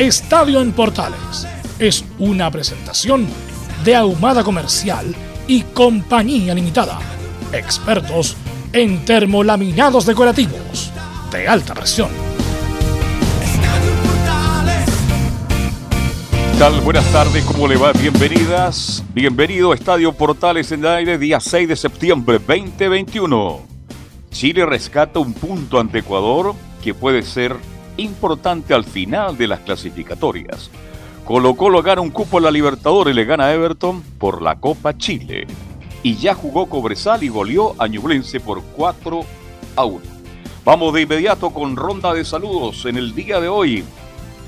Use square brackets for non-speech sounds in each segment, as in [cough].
Estadio en Portales es una presentación de Ahumada Comercial y Compañía Limitada. Expertos en termolaminados decorativos de alta presión. ¿Qué tal? Buenas tardes, ¿cómo le va? Bienvenidas, bienvenido a Estadio Portales en el aire, día 6 de septiembre 2021. Chile rescata un punto ante Ecuador que puede ser importante al final de las clasificatorias. Colo Colo gana un cupo en la Libertadores y le gana a Everton por la Copa Chile. Y ya jugó Cobresal y goleó a Ñublense por 4 a 1. Vamos de inmediato con ronda de saludos en el día de hoy.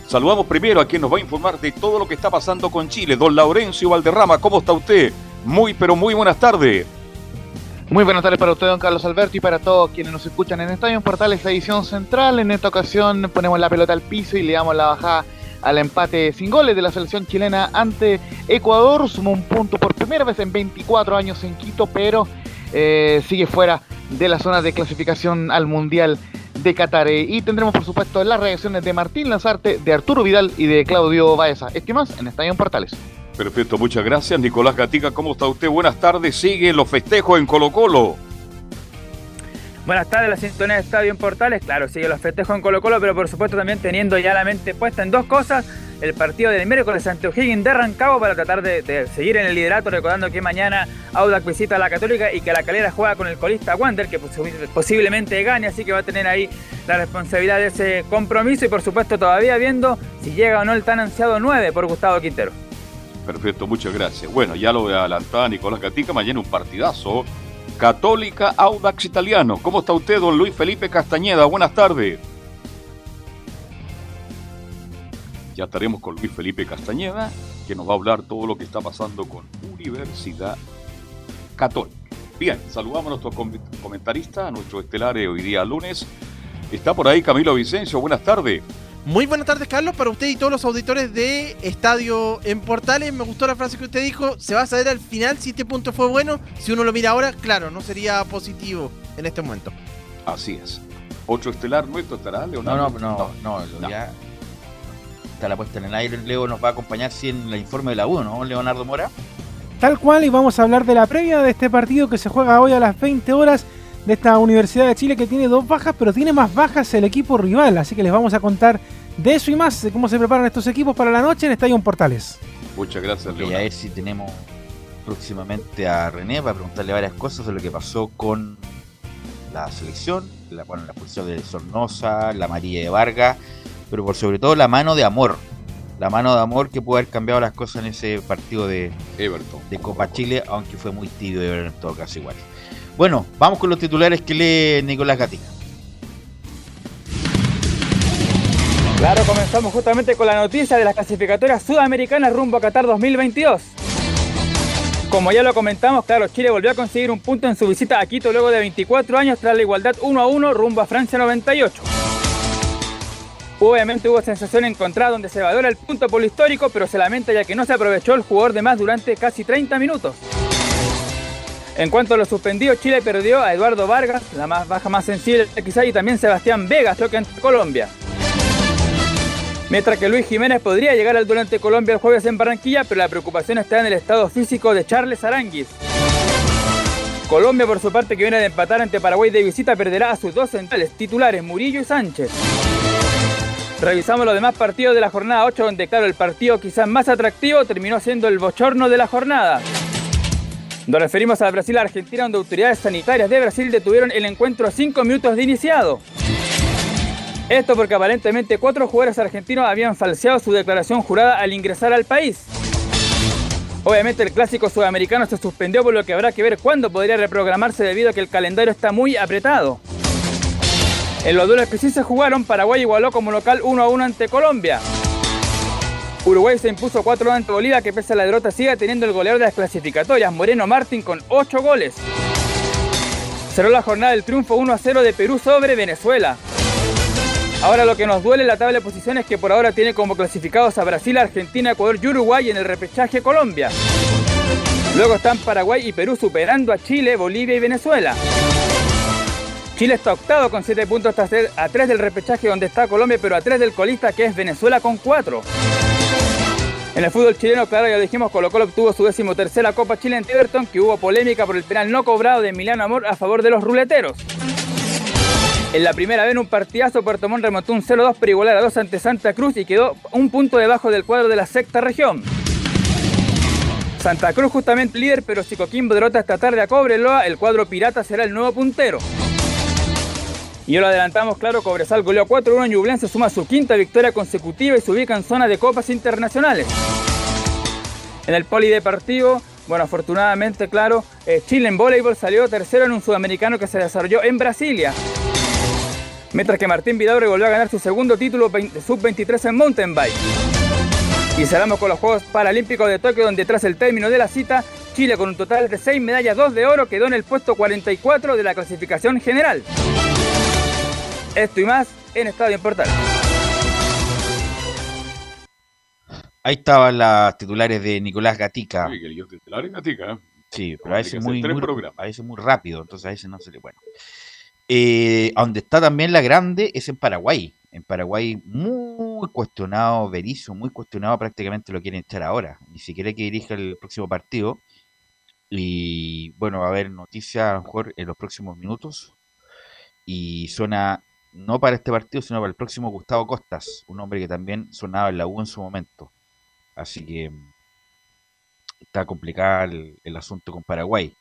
Saludamos primero a quien nos va a informar de todo lo que está pasando con Chile, don Laurencio Valderrama. ¿Cómo está usted? Muy, pero muy buenas tardes. Muy buenas tardes para usted, don Carlos Alberto, y para todos quienes nos escuchan en Estadio Portales Edición Central. En esta ocasión ponemos la pelota al piso y le damos la bajada al empate sin goles de la selección chilena ante Ecuador. Sumó un punto por primera vez en 24 años en Quito, pero eh, sigue fuera de la zona de clasificación al Mundial de Qatar. Y tendremos, por supuesto, las reacciones de Martín Lazarte, de Arturo Vidal y de Claudio Baeza. Esto más en Estadio Portales. Perfecto, muchas gracias. Nicolás Gatica, ¿cómo está usted? Buenas tardes. Sigue los festejos en Colo Colo. Buenas tardes, la sintonía de Estadio en Portales. Claro, sigue los festejos en Colo Colo, pero por supuesto también teniendo ya la mente puesta en dos cosas. El partido del miércoles ante O'Higgins de Rancagua para tratar de, seguir en el liderato, recordando que mañana Audac visita a la Católica y que la Calera juega con el colista Wander, que posiblemente gane, así que va a tener ahí la responsabilidad de ese compromiso y por supuesto todavía viendo si llega o no el tan ansiado 9 por Gustavo Quintero. Perfecto, muchas gracias. Bueno, ya lo adelantaba Nicolás Gatica, mañana un partidazo. Católica Audax Italiano. ¿Cómo está usted, don Luis Felipe Castañeda? Buenas tardes. Ya estaremos con Luis Felipe Castañeda, que nos va a hablar todo lo que está pasando con Universidad Católica. Bien, saludamos a nuestro comentarista, a nuestro estelar hoy día lunes. Está por ahí Camilo Vicencio. Buenas tardes. Muy buenas tardes, Carlos, para usted y todos los auditores de Estadio en Portales. Me gustó la frase que usted dijo. Se va a saber al final si este punto fue bueno. Si uno lo mira ahora, claro, no sería positivo en este momento. Así es. Otro estelar nuestro estará, Leonardo. No, no, no, no, no. ya está la puesta en el aire. Leo nos va a acompañar sí, en el informe de la 1, ¿no? Leonardo Mora. Tal cual, y vamos a hablar de la previa de este partido que se juega hoy a las 20 horas de esta Universidad de Chile que tiene dos bajas, pero tiene más bajas el equipo rival. Así que les vamos a contar de eso y más, de cómo se preparan estos equipos para la noche en Estadio Portales. Muchas gracias, Y a ver si tenemos próximamente a René para preguntarle varias cosas de lo que pasó con la selección, la, bueno, la expulsión de Sornosa, la María de Vargas, pero por sobre todo la mano de amor. La mano de amor que puede haber cambiado las cosas en ese partido de Everton. de Copa Chile, aunque fue muy tibio de ver en todo caso igual. Bueno, vamos con los titulares que lee Nicolás Gatica. Claro, comenzamos justamente con la noticia de las clasificatorias sudamericanas rumbo a Qatar 2022. Como ya lo comentamos, claro, Chile volvió a conseguir un punto en su visita a Quito luego de 24 años tras la igualdad 1 a 1 rumbo a Francia 98. Obviamente hubo sensación encontrada donde se valora el punto por lo histórico, pero se lamenta ya que no se aprovechó el jugador de más durante casi 30 minutos. En cuanto a los suspendidos, Chile perdió a Eduardo Vargas, la más baja más sensible quizá, y también Sebastián Vegas, lo que ante Colombia. Mientras que Luis Jiménez podría llegar al durante Colombia el jueves en Barranquilla, pero la preocupación está en el estado físico de Charles Aranguis. Colombia, por su parte, que viene de empatar ante Paraguay de visita, perderá a sus dos centrales titulares, Murillo y Sánchez. Revisamos los demás partidos de la jornada 8, donde claro, el partido quizás más atractivo terminó siendo el bochorno de la jornada. Nos referimos al Brasil-Argentina, donde autoridades sanitarias de Brasil detuvieron el encuentro a 5 minutos de iniciado. Esto porque aparentemente cuatro jugadores argentinos habían falseado su declaración jurada al ingresar al país. Obviamente el clásico sudamericano se suspendió por lo que habrá que ver cuándo podría reprogramarse debido a que el calendario está muy apretado. En los duelos que sí se jugaron, Paraguay igualó como local 1 a 1 ante Colombia. Uruguay se impuso 4 ante Bolivia, que pese a la derrota sigue teniendo el goleador de las clasificatorias, Moreno Martín, con 8 goles. Cerró la jornada del triunfo 1 a 0 de Perú sobre Venezuela. Ahora lo que nos duele la tabla de posiciones es que por ahora tiene como clasificados a Brasil, Argentina, Ecuador y Uruguay en el repechaje Colombia. Luego están Paraguay y Perú superando a Chile, Bolivia y Venezuela. Chile está octavo con 7 puntos a 3 del repechaje donde está Colombia, pero a 3 del colista que es Venezuela con 4. En el fútbol chileno, claro, ya dijimos, Colo Colo obtuvo su décimo tercera Copa Chile en Everton, que hubo polémica por el penal no cobrado de Emiliano Amor a favor de los ruleteros. En la primera vez en un partidazo, Puerto Montt remontó un 0-2 para igualar a 2 ante Santa Cruz y quedó un punto debajo del cuadro de la sexta región. Santa Cruz justamente líder, pero si Coquimbo derrota esta tarde a Cobreloa, el cuadro pirata será el nuevo puntero. Y ahora adelantamos, claro, Cobresal goleó 4-1 en Ñublense, suma su quinta victoria consecutiva y se ubica en zona de copas internacionales. En el polideportivo, bueno, afortunadamente, claro, eh, Chile en voleibol salió tercero en un sudamericano que se desarrolló en Brasilia. Mientras que Martín Vidaure volvió a ganar su segundo título sub-23 en mountain bike. Y cerramos con los Juegos Paralímpicos de Tokio, donde tras el término de la cita, Chile con un total de 6 medallas, 2 de oro, quedó en el puesto 44 de la clasificación general. Esto y más en Estadio Portal. Ahí estaban las titulares de Nicolás Gatica. Uy, que Gatica. ¿eh? Sí, pero a veces muy, tres muy- programas. a veces muy rápido, entonces a veces no se le bueno. Eh, a donde está también la grande es en Paraguay. En Paraguay muy cuestionado Berizzo, muy cuestionado prácticamente lo quieren echar ahora. Ni siquiera que dirija el próximo partido. Y bueno, va a haber noticias a lo mejor en los próximos minutos. Y suena no para este partido, sino para el próximo Gustavo Costas, un hombre que también sonaba en la U en su momento. Así que mm, está complicado el, asunto con Paraguay.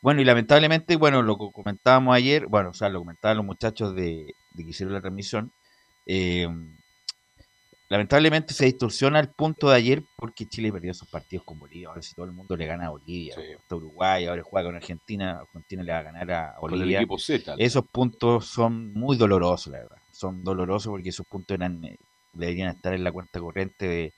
Bueno, y lamentablemente, bueno, lo que comentábamos ayer, bueno, o sea, lo comentaban los muchachos de, de que hicieron la transmisión, eh, lamentablemente se distorsiona el punto de ayer porque Chile perdió sus partidos con Bolivia. Ahora si todo el mundo le gana a Bolivia, Sí. está Uruguay, ahora juega con Argentina, Argentina le va a ganar a Con el Bolivia. equipo Z. Esos puntos son muy dolorosos, la verdad. Son dolorosos porque esos puntos eran, eh, deberían estar en la cuenta corriente de,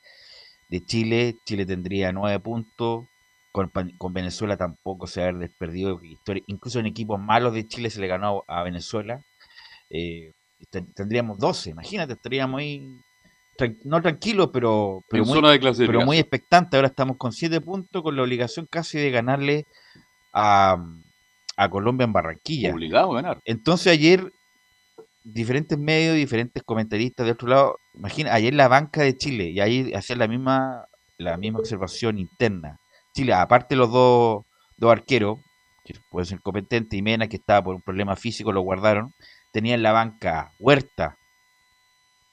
de Chile. Chile tendría nueve puntos. Con, Venezuela tampoco se ha desperdido historia. Incluso en equipos malos de Chile se le ganó a Venezuela. Eh, ten- tendríamos 12, imagínate, estaríamos ahí, tran- no tranquilos, pero, pero, en muy, zona de pero muy expectantes. Ahora estamos con 7 puntos, con la obligación casi de ganarle a, a Colombia en Barranquilla. Obligado a ganar. Entonces ayer diferentes medios, diferentes comentaristas de otro lado, imagina, ayer la banca de Chile y ahí hacían la misma la misma observación interna. Chile, aparte los dos, dos arqueros, que pueden ser competentes, y Mena, que estaba por un problema físico, lo guardaron, tenía en la banca Huerta,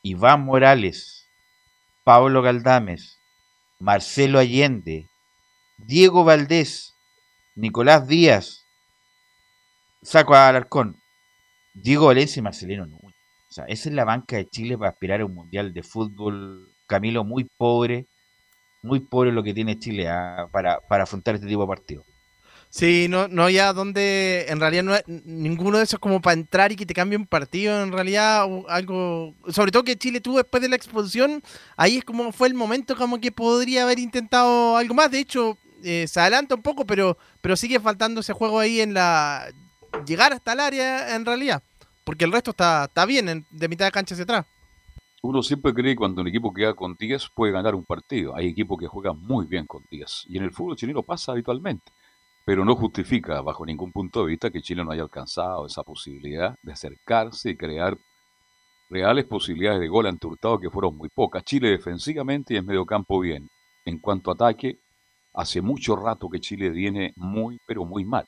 Iván Morales, Pablo Galdames, Marcelo Allende, Diego Valdés, Nicolás Díaz, Saco Alarcón, Diego Valencia y Marcelino Núñez. O sea, esa es la banca de Chile para aspirar a un mundial de fútbol, Camilo, muy pobre, muy pobre lo que tiene Chile ah, para, para afrontar este tipo de partidos. Sí, no, no ya donde en realidad no ninguno de esos como para entrar y que te cambie un partido, en realidad algo, sobre todo que Chile tuvo después de la expulsión, ahí es como fue el momento como que podría haber intentado algo más, de hecho eh, se adelanta un poco, pero, pero sigue faltando ese juego ahí en la, llegar hasta el área en realidad, porque el resto está, está bien, en- de mitad de cancha hacia atrás. Uno siempre cree que cuando un equipo queda con 10 puede ganar un partido. Hay equipos que juegan muy bien con 10. Y en el fútbol chileno pasa habitualmente. Pero no justifica, bajo ningún punto de vista, que Chile no haya alcanzado esa posibilidad de acercarse y crear reales posibilidades de gol ante Hurtado que fueron muy pocas. Chile defensivamente y en medio campo bien. En cuanto a ataque, hace mucho rato que Chile viene muy, pero muy mal.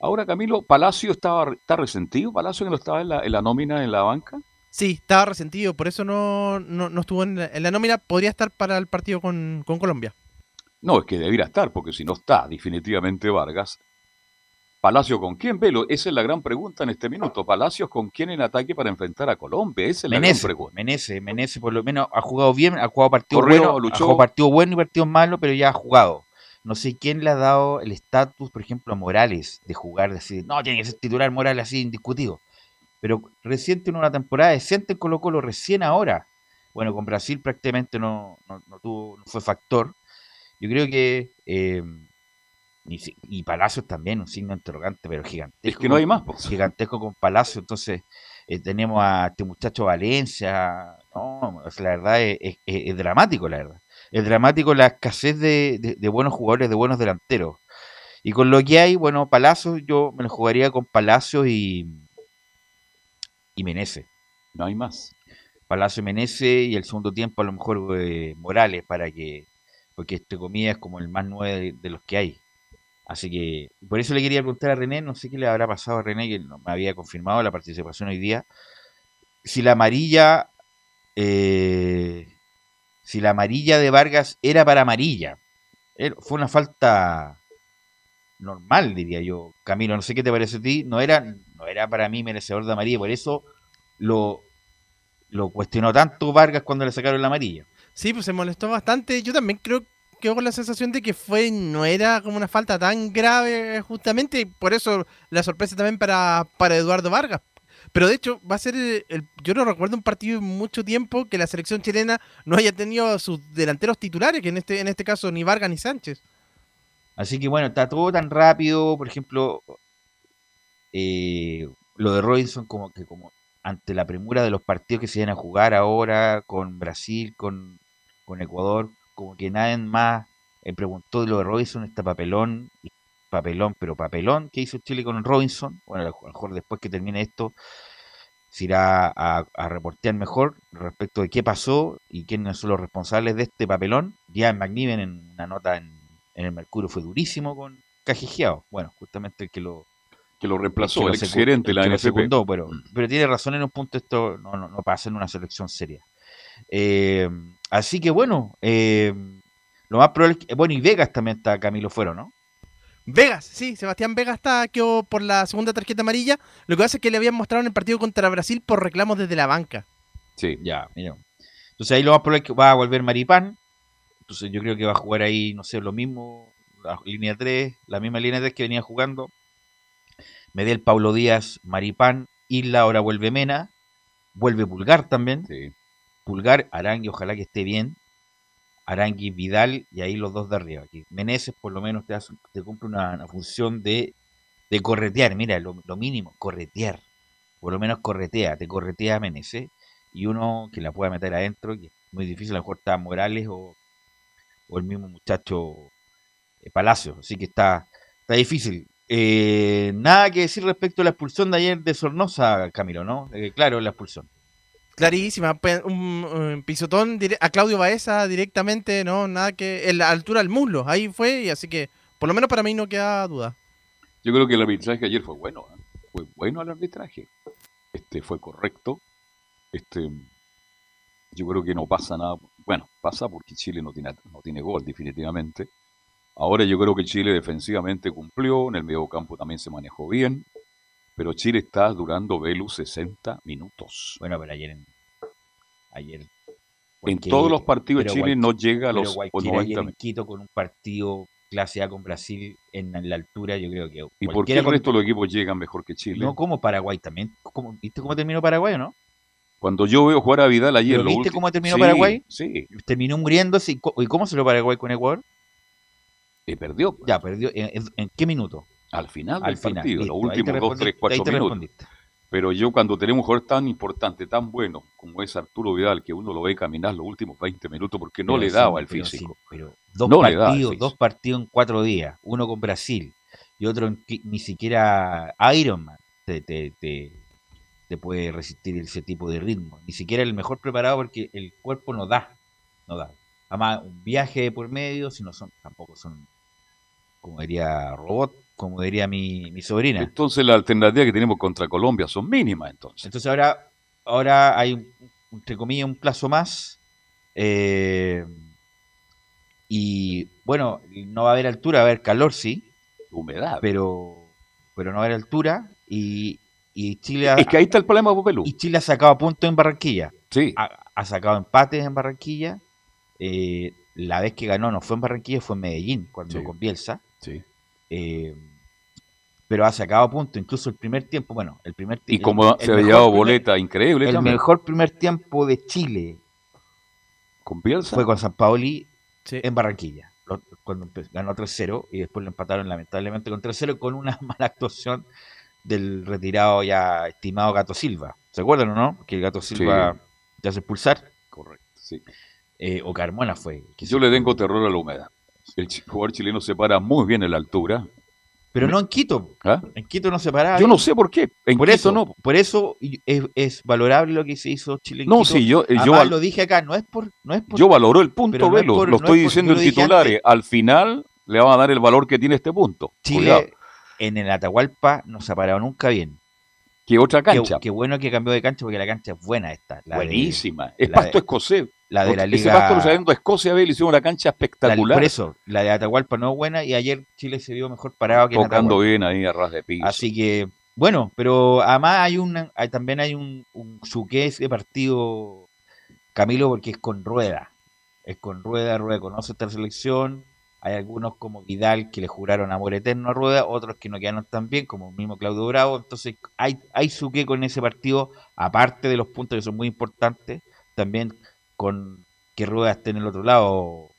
Ahora, Camilo, Palacio estaba, está resentido. Palacio no estaba en la, en la nómina en la banca. Sí, estaba resentido, por eso no, no, no estuvo en la, en la nómina. Podría estar para el partido con, con Colombia. No, es que debiera estar, porque si no está definitivamente Vargas. Palacio con quién, Velo, esa es la gran pregunta en este minuto. Palacios con quién en ataque para enfrentar a Colombia, esa es la gran Menezes, pregunta. Menezes, Menezes por lo menos ha jugado bien, ha jugado partidos Correo, luchó. ha jugado partidos buenos y partidos malos, pero ya ha jugado. No sé quién le ha dado el estatus, por ejemplo, a Morales de jugar, de decir, no, tiene que ser titular Morales así indiscutido. Pero recién tiene una temporada decente en Colo Colo, recién ahora. Bueno, con Brasil prácticamente no, no, no tuvo, no fue factor. Yo creo que eh, si- y Palacios también, un signo interrogante, pero gigantesco. Es que no hay más. po. Gigantesco con Palacio, entonces eh, tenemos a este muchacho Valencia. No, la verdad es, es- es- es dramático, la verdad. Es dramático la escasez de, de- de buenos jugadores, de buenos delanteros. Y con lo que hay, bueno, Palacios, yo me lo jugaría con Palacios y, y Menezes. No hay más. Palacio y Menezes y el segundo tiempo a lo mejor eh, Morales para que, porque este comida es como el más nueve de, los que hay. Así que por eso le quería preguntar a René, no sé qué le habrá pasado a René, que no me había confirmado la participación hoy día. Si la amarilla, eh, si la amarilla de Vargas era para amarilla, Era- fue una falta normal, diría yo. Camilo, no sé qué te parece a ti, no era, no era para mí merecedor de amarilla, por eso lo, lo cuestionó tanto Vargas cuando le sacaron la amarilla. Sí, pues se molestó bastante. Yo también creo quedó con la sensación de que fue no era como una falta tan grave justamente y por eso la sorpresa también para, para Eduardo Vargas. Pero de hecho va a ser el, yo no recuerdo un partido en mucho tiempo que la selección chilena no haya tenido sus delanteros titulares, que en este en este caso ni Vargas ni Sánchez. Así que bueno, está todo tan rápido, por ejemplo, eh, lo de Robinson como que como ante la premura de los partidos que se iban a jugar ahora con Brasil, con, con Ecuador, como que nadie más eh, preguntó de lo de Robinson, este papelón, papelón, pero papelón que hizo Chile con Robinson. Bueno, a lo mejor después que termine esto se irá a, a reportear mejor respecto de qué pasó y quiénes son los responsables de este papelón. Ya en McNiven en una nota en, en el Mercurio fue durísimo con Cajigiao. Bueno, justamente el que lo, Que lo reemplazó, que el exgerente de la NFP. secundó, pero, pero tiene razón en un punto, esto no, no, no pasa en una selección seria. Eh, así que bueno, eh, lo más probable es que, bueno, y Vegas también está Camilo Fuero, ¿no? Vegas, sí, Sebastián Vegas está quedó por la segunda tarjeta amarilla. Lo que pasa es que le habían mostrado en el partido contra Brasil por reclamos desde la banca. Sí. Ya, mira. Entonces ahí lo más probable es que va a volver Maripán. Entonces yo creo que va a jugar ahí, no sé, lo mismo, la línea 3, la misma línea 3 que venía jugando. Medel, Paulo Díaz, Maripán, Isla, ahora vuelve Mena, vuelve Pulgar también. sí. Pulgar, Arangui, ojalá que esté bien. Arangui, Vidal y ahí los dos de arriba. Aquí. Meneses por lo menos te, hace- te cumple una, función de, de corretear. Mira, lo, lo mínimo, corretear. Por lo menos corretea, te corretea Meneses. Y uno que la pueda meter adentro, que es muy difícil, a lo mejor está Morales o, o el mismo muchacho eh, Palacio. Así que está, está difícil. Eh, nada que decir respecto a la expulsión de ayer de Sornosa, Camilo, ¿no? Eh, claro, la expulsión. Clarísima, un, un pisotón a Claudio Baeza directamente, no, nada que en la altura del muslo, ahí fue y así que por lo menos para mí no queda duda. Yo creo que el arbitraje ayer fue bueno. ¿eh? Fue bueno el arbitraje. Este fue correcto. Este, yo creo que no pasa nada. Bueno, pasa porque Chile no tiene, no tiene gol, definitivamente. Ahora yo creo que Chile defensivamente cumplió, en el medio campo también se manejó bien, pero Chile está durando Velu 60 minutos. Bueno, pero ayer en, ayer En todos los partidos pero Chile no llega a pero los Guayaquil 90 ayer en. Quito con un partido clase A con Brasil en, en la altura, yo creo que ¿Y por qué el con- resto de los equipos llegan mejor que Chile? no como Paraguay también, ¿Cómo- ¿viste cómo terminó Paraguay o no? Cuando yo veo jugar a Vidal ayer... ¿Pero viste cómo terminó Sí, Paraguay? Sí, Terminó muriéndose y, co- ¿y cómo se lo Paraguay con Ecuador? y perdió. pues. Ya, perdió, ¿en, en- en qué minuto? Al final Al del final, partido, listo, los últimos 2, respondiste, 3, 4 ahí te minutos. Pero yo cuando tenemos un jugador tan importante, tan bueno como es Arturo Vidal, que uno lo ve caminar los últimos 20 minutos porque no Pero le sí, daba el pero físico. sí, pero dos No partidos, dos partidos en cuatro días, uno con Brasil y otro en que ni siquiera Ironman te, te, te, te puede resistir ese tipo de ritmo. Ni siquiera el mejor preparado porque el cuerpo no da, no da. Además, un viaje por medio, si no son, tampoco son, como diría robot, como diría mi, mi sobrina. Entonces la alternativa que tenemos contra Colombia son mínimas entonces. Entonces ahora ahora hay, entre comillas, un plazo más. eh, y bueno, no va a haber altura, va a haber calor, sí, Humedad. pero, pero no va a haber altura. Y, y Chile ha, Es que ahí está el problema, Popelú. y Chile ha sacado puntos en Barranquilla. Sí. Ha, ha sacado empates en Barranquilla. eh, la vez que ganó no fue en Barranquilla, fue en Medellín, cuando Sí. con Bielsa. sí. Eh, pero ha sacado puntos, incluso el primer tiempo, bueno, el primer Y el- como el se mejor llevado primer- boleta increíble El también. mejor primer tiempo de Chile Con Bielsa. fue con San Paoli Sí. en Barranquilla, cuando ganó 3-0 y después lo empataron lamentablemente con 3-0 con una [laughs] mala actuación del retirado ya estimado Gato Silva. ¿Se acuerdan o no? Que el Gato Silva ya se expulsar. Correcto, sí. Eh, o Carmona fue. que Yo le tengo terror a la humedad. El jugador chileno se para muy bien en la altura. Pero no en Quito. ¿ah? En Quito no se paraba. Yo no sé por qué. En por Quito eso, no. por eso es, es valorable lo que se hizo Chile en No, Quito. sí, yo, eh, yo, lo dije acá, no es por, no es por yo valoro el punto, pero no es Velo. lo estoy diciendo en titulares. Al final le van a dar el valor que tiene este punto. Chile Cuidado. en el Atahualpa no se ha parado nunca bien. Que otra Qué, cancha. qué bueno que cambió de cancha porque la cancha es buena esta. La de- Buenísima. es la pasto de- escocés. La de la Ese liga. pasto lo saliendo a Escocia, Velo, hicieron una cancha la- espectacular. por eso, la de Atahualpa no es buena y ayer Chile se vio mejor parado que tocando bien ahí a ras de piso. Así que, bueno, pero además hay un, hay- también hay un, un suqués de partido, Camilo, porque es con rueda. Es con rueda, rueda conoce esta selección. Hay algunos como Vidal que le juraron amor eterno a rueda, otros que no quedaron tan bien, como el mismo Claudio Bravo. Entonces, hay, hay suqué con ese partido, aparte de los puntos que son muy importantes, también con que rueda esté en el otro lado,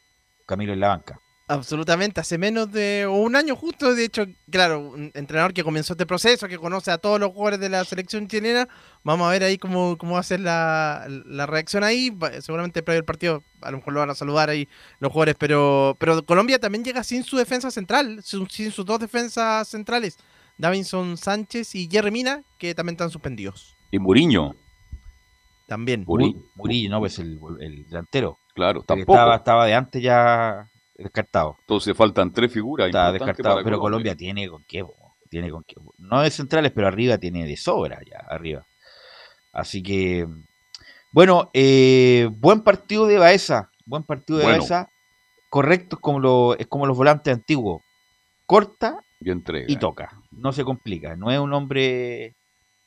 Camilo en la banca. Absolutamente, hace menos de un año justo, de hecho, claro, un entrenador que comenzó este proceso, que conoce a todos los jugadores de la selección chilena, vamos a ver ahí cómo, cómo va a ser la, la reacción ahí, seguramente previo al partido, a lo mejor lo van a saludar ahí los jugadores, pero, pero Colombia también llega sin su defensa central, sin, sin sus dos defensas centrales, Davinson Sánchez y Jerry Mina, que también están suspendidos, Y Muriño, también. Murillo. Mu- Murillo, no, pues el, el delantero. claro, tampoco. Estaba, estaba de antes ya descartado. Entonces faltan tres figuras. Está descartado. para Pero Colombia tiene con qué. Tiene con qué. No de centrales, pero arriba tiene de sobra ya, arriba. Así que. Bueno, eh, buen partido de Baeza. Buen partido de Bueno. Baeza. Correcto, es como, lo, es como los volantes antiguos. Corta Y entrega. y toca. No se complica. No es un hombre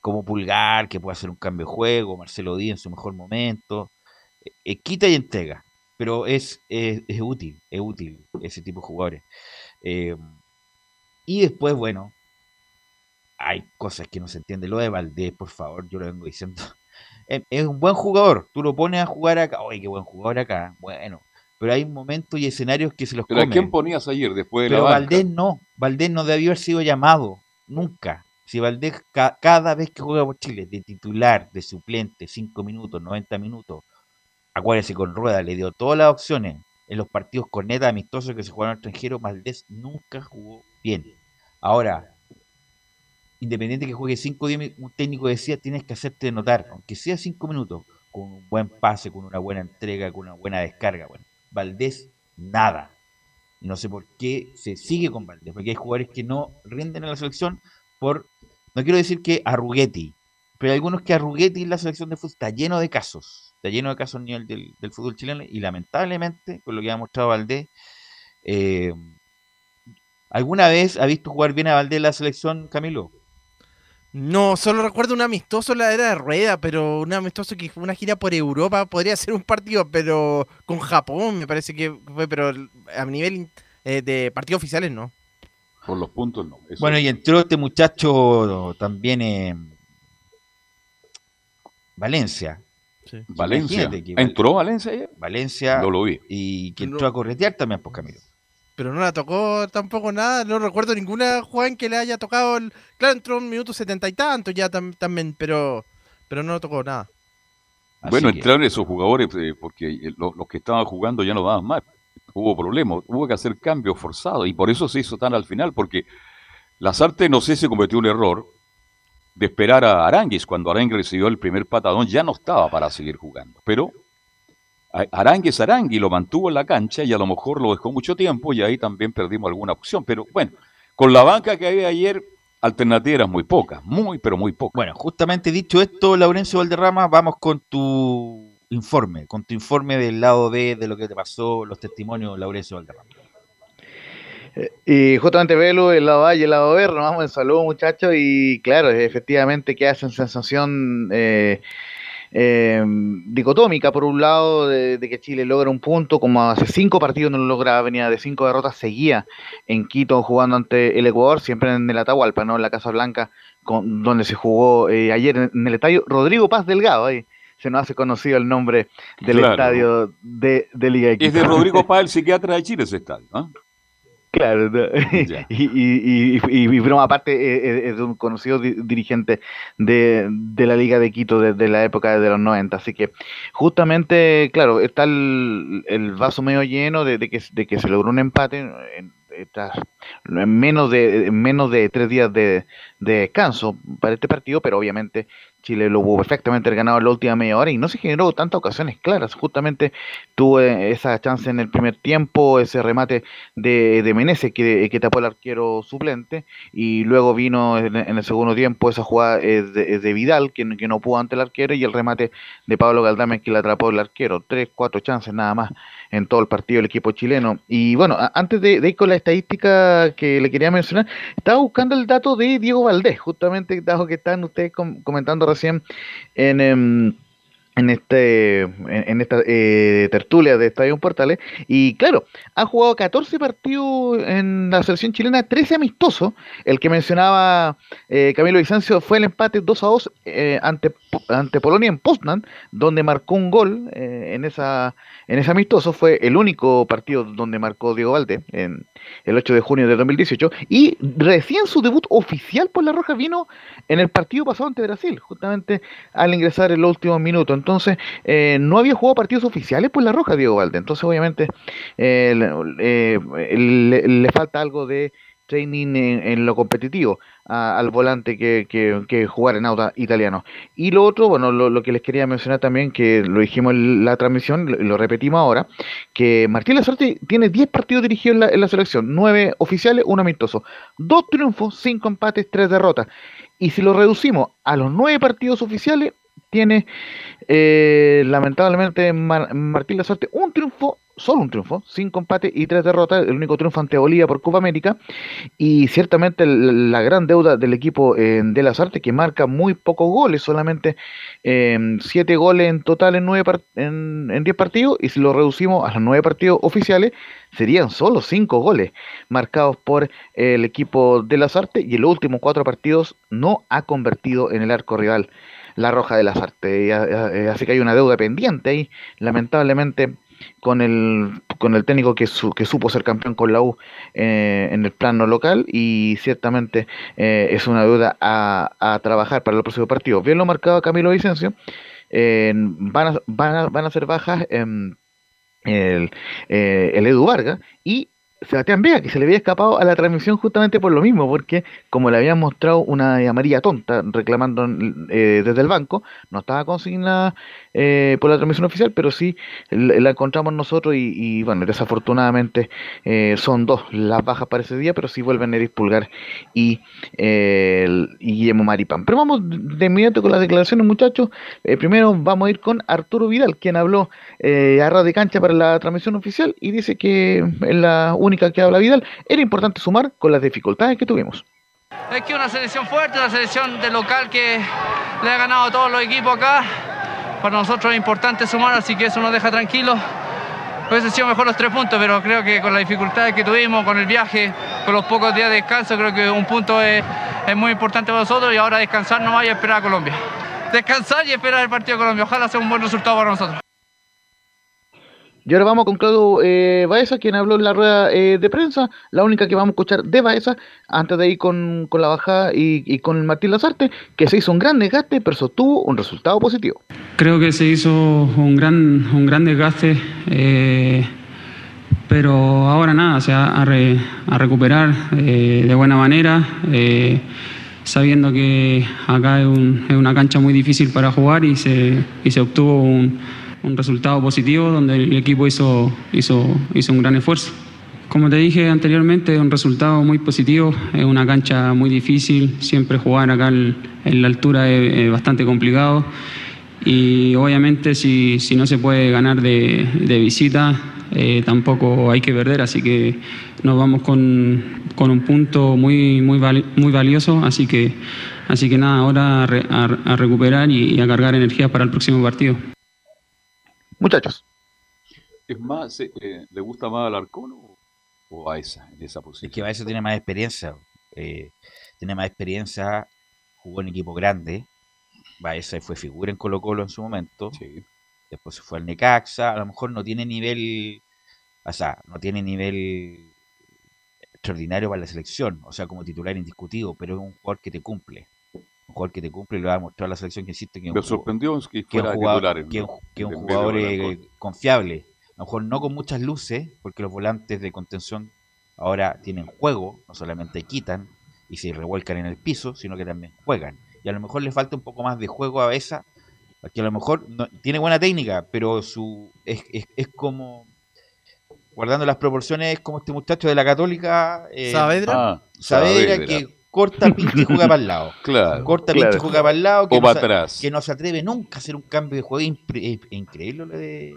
como Pulgar que puede hacer un cambio de juego. Marcelo Díaz en su mejor momento. Eh, eh, quita y entrega. Pero es, es, es útil. Es útil ese tipo de jugadores. Eh, y después, bueno, hay cosas que no se entiende. Lo de Valdés, por favor, yo lo vengo diciendo. Es, [laughs] es un buen jugador. Tú lo pones a jugar acá. Oye, qué buen jugador acá. Bueno. Pero hay momentos y escenarios que se los ¿Pero a comen. quién ponías ayer después de Pero la banca? Valdés no, Valdés no debió haber sido llamado, nunca. Si Valdés ca- cada vez que juega por Chile, de titular, de suplente, 5 minutos, 90 minutos, acuérdese con Rueda, le dio todas las opciones en los partidos con neta amistosos que se jugaron al extranjero, Valdés nunca jugó bien. Ahora, independiente que juegue 5 o 10 minutos, un técnico decía, tienes que hacerte notar, aunque sea 5 minutos, con un buen pase, con una buena entrega, con una buena descarga. Bueno, Valdés, nada. Y no sé por qué se sigue con Valdés, porque hay jugadores que no rinden en la selección por, no quiero decir que Arruguetti, pero hay algunos que Arruguetti en la selección de fútbol está lleno de casos, está lleno de casos a nivel del, fútbol chileno y lamentablemente, con lo que ha mostrado Valdés, eh, ¿alguna vez ha visto jugar bien a Valdés la selección, Camilo? No, solo recuerdo un amistoso en la era de rueda, pero un amistoso que fue una gira por Europa, podría ser un partido, pero con Japón me parece que fue, pero a nivel eh, de partidos oficiales no. Por los puntos no. eso Bueno, y entró este muchacho también en Valencia. Valencia. imagínate que Val- ¿Entró Valencia ayer? Valencia No lo vi. y que No. entró a corretear también, pues Camilo. Pero no la tocó tampoco nada, no recuerdo ninguna jugada en que le haya tocado el... Claro, entró un minuto setenta y tanto ya tam- también, pero pero no tocó nada. Así bueno, que- entraron esos jugadores eh, porque eh, lo- los que estaban jugando ya no daban más. Hubo problemas, hubo que hacer cambios forzados y por eso se hizo tan al final, porque Lazarte no sé si cometió un error de esperar a Aranguis. Cuando Aranguis recibió el primer patadón ya no estaba para seguir jugando. Pero Aranguis Arangui lo mantuvo en la cancha y a lo mejor lo dejó mucho tiempo y ahí también perdimos alguna opción. Pero bueno, con la banca que había ayer, alternativas muy pocas, muy, pero muy pocas. Bueno, justamente dicho esto, Laurencio Valderrama, vamos con tu informe, con tu informe del lado B de lo que te pasó, los testimonios, Laurencio Valderrama. Y justamente Velo, el lado A y el lado B, vamos en saludo muchachos y claro, efectivamente que hacen sensación eh, eh, dicotómica, por un lado, de, que Chile logra un punto, como hace cinco partidos no lo lograba, venía de cinco derrotas, seguía en Quito jugando ante el Ecuador, siempre en el Atahualpa, ¿no? En la Casa Blanca, con, donde se jugó eh, ayer en, el estadio Rodrigo Paz Delgado, ahí se nos hace conocido el nombre del estadio de, de Liga Quito. Es de Rodrigo [laughs] Paz, el psiquiatra de Chile ese estadio, ¿no? Claro, [laughs] y, y, y, y, broma aparte eh, eh, es un conocido dirigente de, de, la Liga de Quito desde la época de los 90, así que justamente, claro, está el, el vaso medio lleno de, de, que, de que se logró un empate en, en menos de menos de tres días de, de descanso para este partido, pero obviamente Chile lo hubo perfectamente ganado en la última media hora y no se generó tantas ocasiones claras. Justamente tuvo esa chance en el primer tiempo, ese remate de, de Menezes que, que tapó el arquero suplente y luego vino en, el segundo tiempo esa jugada de, de Vidal que, que, no pudo ante el arquero y el remate de Pablo Galdames que le atrapó el arquero. Tres, cuatro chances nada más en todo el partido del equipo chileno. Y bueno, antes de, ir con la estadística que le quería mencionar, estaba buscando el dato de Diego Valdés, justamente dado que están ustedes comentando recién en... Em, en este en, esta eh, tertulia de Estadio Portales. Y claro, ha jugado 14 partidos en la selección chilena, 13 amistosos, el que mencionaba eh, Camilo Vicencio fue el empate 2 a 2 eh, ante, ante Polonia en Poznan, donde marcó un gol en esa en ese amistoso, fue el único partido donde marcó Diego Valde en el 8 de junio de 2018 y recién su debut oficial por la Roja vino en el partido pasado ante Brasil, justamente al ingresar en los últimos minutos. Entonces, eh, no había jugado partidos oficiales por la Roja Diego Valde. Entonces, obviamente, eh, le, falta algo de training en, lo competitivo al volante que, que, jugar en auto italiano. Y lo otro, bueno, lo, que les quería mencionar también, que lo dijimos en la transmisión, lo, repetimos ahora, que Martín Lazarte tiene 10 partidos dirigidos en la, en la selección, 9 oficiales, 1 amistoso, 2 triunfos, 5 empates, 3 derrotas. Y si lo reducimos a los 9 partidos oficiales, tiene eh, lamentablemente Martín Lazarte un triunfo solo un triunfo, cinco empates y tres derrotas, el único triunfo ante Bolivia por Copa América, y ciertamente la gran deuda del equipo eh, de las artes que marca muy pocos goles, solamente eh, siete goles en total en nueve en, diez partidos, y si lo reducimos a los nueve partidos oficiales, serían solo cinco goles marcados por el equipo de las artes, y en los últimos cuatro partidos no ha convertido en el arco rival la Roja de las Artes. Así que hay una deuda pendiente ahí, lamentablemente con el, con el técnico que, que supo ser campeón con la U eh, en el plano local y ciertamente eh, es una duda a, trabajar para el próximo partido. Bien lo marcaba Camilo Vicencio, eh, van, a, van, a, van a ser bajas el, el Edu Vargas y Sebastián Vega, que se le había escapado a la transmisión justamente por lo mismo, porque como le habían mostrado una amarilla tonta reclamando eh, desde el banco, no estaba consignada eh, por la transmisión oficial, pero sí la, encontramos nosotros y, bueno, desafortunadamente eh, son dos las bajas para ese día, pero sí vuelven Edith Pulgar y, y Guillermo Maripán. Pero vamos de inmediato con las declaraciones, muchachos. primero vamos a ir con Arturo Vidal, quien habló a Radio Cancha para la transmisión oficial y dice que en la única que habla Vidal, era importante sumar con las dificultades que tuvimos. Es que una selección fuerte, una selección de local que le ha ganado a todos los equipos acá. Para nosotros es importante sumar, así que eso nos deja tranquilos. Hubiese sido mejor los tres puntos, pero creo que con las dificultades que tuvimos, con el viaje, con los pocos días de descanso, creo que un punto es, es muy importante para nosotros y ahora descansar nomás y esperar a Colombia. Descansar y esperar el partido de Colombia. Ojalá sea un buen resultado para nosotros. Y ahora vamos con Claudio eh, Baeza, quien habló en la rueda eh, de prensa, la única que vamos a escuchar de Baeza, antes de ir con, la bajada y, con Martín Lazarte, que se hizo un gran desgaste, pero sostuvo un resultado positivo. Creo que se hizo un gran, un gran desgaste, eh, pero ahora nada, o sea, a, a recuperar eh, de buena manera sabiendo que acá es, una cancha muy difícil para jugar y se, y se obtuvo un, un resultado positivo donde el equipo hizo, hizo, hizo un gran esfuerzo. como te dije anteriormente, un resultado muy positivo, es una cancha muy difícil, siempre jugar acá en la altura es, bastante complicado y obviamente si, si, no se puede ganar de, de visita, eh, tampoco hay que perder, así que nos vamos con, con un punto muy, muy, muy valioso, así que, así que nada, ahora a, recuperar y, a cargar energía para el próximo partido. Muchachos. ¿Es más, eh, ¿Le gusta más al Arcón o, a esa, en esa posición? Es que esa tiene más experiencia. Eh, tiene más experiencia, jugó en equipo grande. Baeza fue figura en Colo Colo en su momento. Después se fue al Necaxa. A lo mejor no tiene nivel, o sea, no tiene nivel extraordinario para la selección, o sea, como titular indiscutido, pero es un jugador que te cumple. Un jugador que te cumple y lo va a mostrar a la selección que existe. Que Me sorprendió que fuera un jugador, que, un jugador eh, confiable. A lo mejor no con muchas luces, porque los volantes de contención ahora tienen juego, no solamente quitan y se revuelcan en el piso, sino que también juegan. Y a lo mejor le falta un poco más de juego a esa, porque a lo mejor no, tiene buena técnica, pero su es, es, es como guardando las proporciones, como este muchacho de la Católica. Eh, Saavedra. Ah, Saavedra, que corta, [laughs] pinche y juega para el lado. Claro. Corta, pinche y juega para el lado. Que o no para atrás. Que no se atreve nunca a hacer un cambio de juego. Es increíble lo de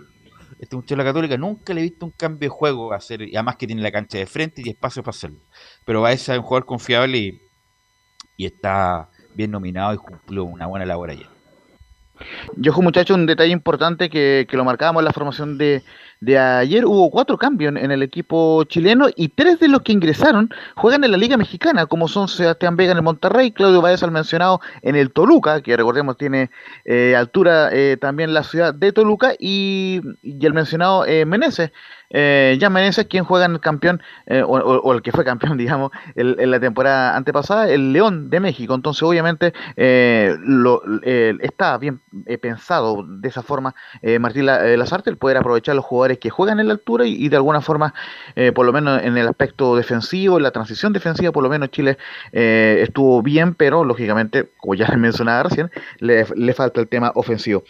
este muchacho de la Católica. Nunca le he visto un cambio de juego hacer. Y además que tiene la cancha de frente y espacio para hacerlo. Pero va a ser un jugador confiable y, y está bien nominado y cumplió una buena labor ayer. Yo, muchacho, un detalle importante que, que lo marcábamos en la formación de, de ayer hubo cuatro cambios en, el equipo chileno y tres de los que ingresaron juegan en la Liga Mexicana, como son Sebastián Vega en el Monterrey, Claudio Baez al mencionado en el Toluca, que recordemos tiene eh, altura eh, también la ciudad de Toluca, y, y el mencionado eh, Meneses eh, Jan Meneses, quien juega en el campeón, eh, o, el que fue campeón, [laughs] digamos, en la temporada antepasada, el León de México. Entonces, obviamente, eh, está bien pensado de esa forma Martín Lazarte, el poder aprovechar los jugadores que juegan en la altura y, de alguna forma, por lo menos en el aspecto defensivo, en la transición defensiva, por lo menos Chile estuvo bien, pero lógicamente, como ya [laughs] mencionaba recién, le, falta el tema ofensivo.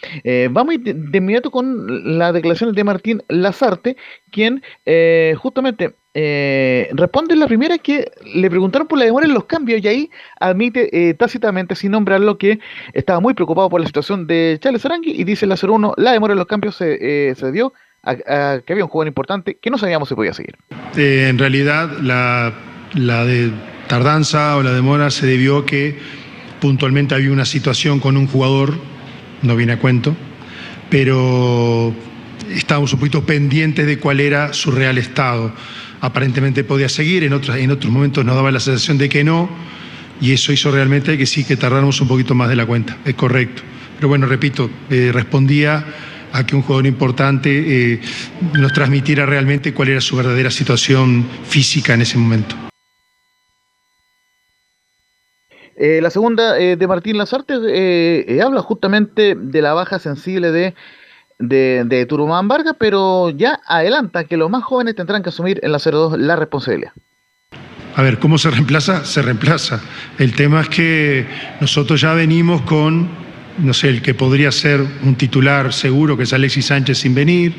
vamos de, de inmediato con las declaraciones de Martín Lazarte, quien eh, justamente eh, responde la primera que le preguntaron por la demora en los cambios y ahí admite eh, tácitamente, sin nombrarlo, que estaba muy preocupado por la situación de Charles Arangui y dice la 01, la demora en los cambios se, se dio a, que había un jugador importante que no sabíamos si podía seguir. en realidad la, la de tardanza o la demora se debió que puntualmente había una situación con un jugador, no viene a cuento, pero estábamos un poquito pendientes de cuál era su real estado. Aparentemente podía seguir, en otros, en otros momentos nos daba la sensación de que no, y eso hizo realmente que sí, que tardáramos un poquito más de la cuenta, es correcto. Pero bueno, repito, eh, respondía a que un jugador importante eh, nos transmitiera realmente cuál era su verdadera situación física en ese momento. Eh, la segunda de Martín Lazarte habla justamente de la baja sensible de de, Turumán Vargas, pero ya adelanta que los más jóvenes tendrán que asumir en la 02 la responsabilidad. A ver, ¿cómo se reemplaza? Se reemplaza. El tema es que nosotros ya venimos con, no sé, el que podría ser un titular seguro, que es Alexis Sánchez sin venir,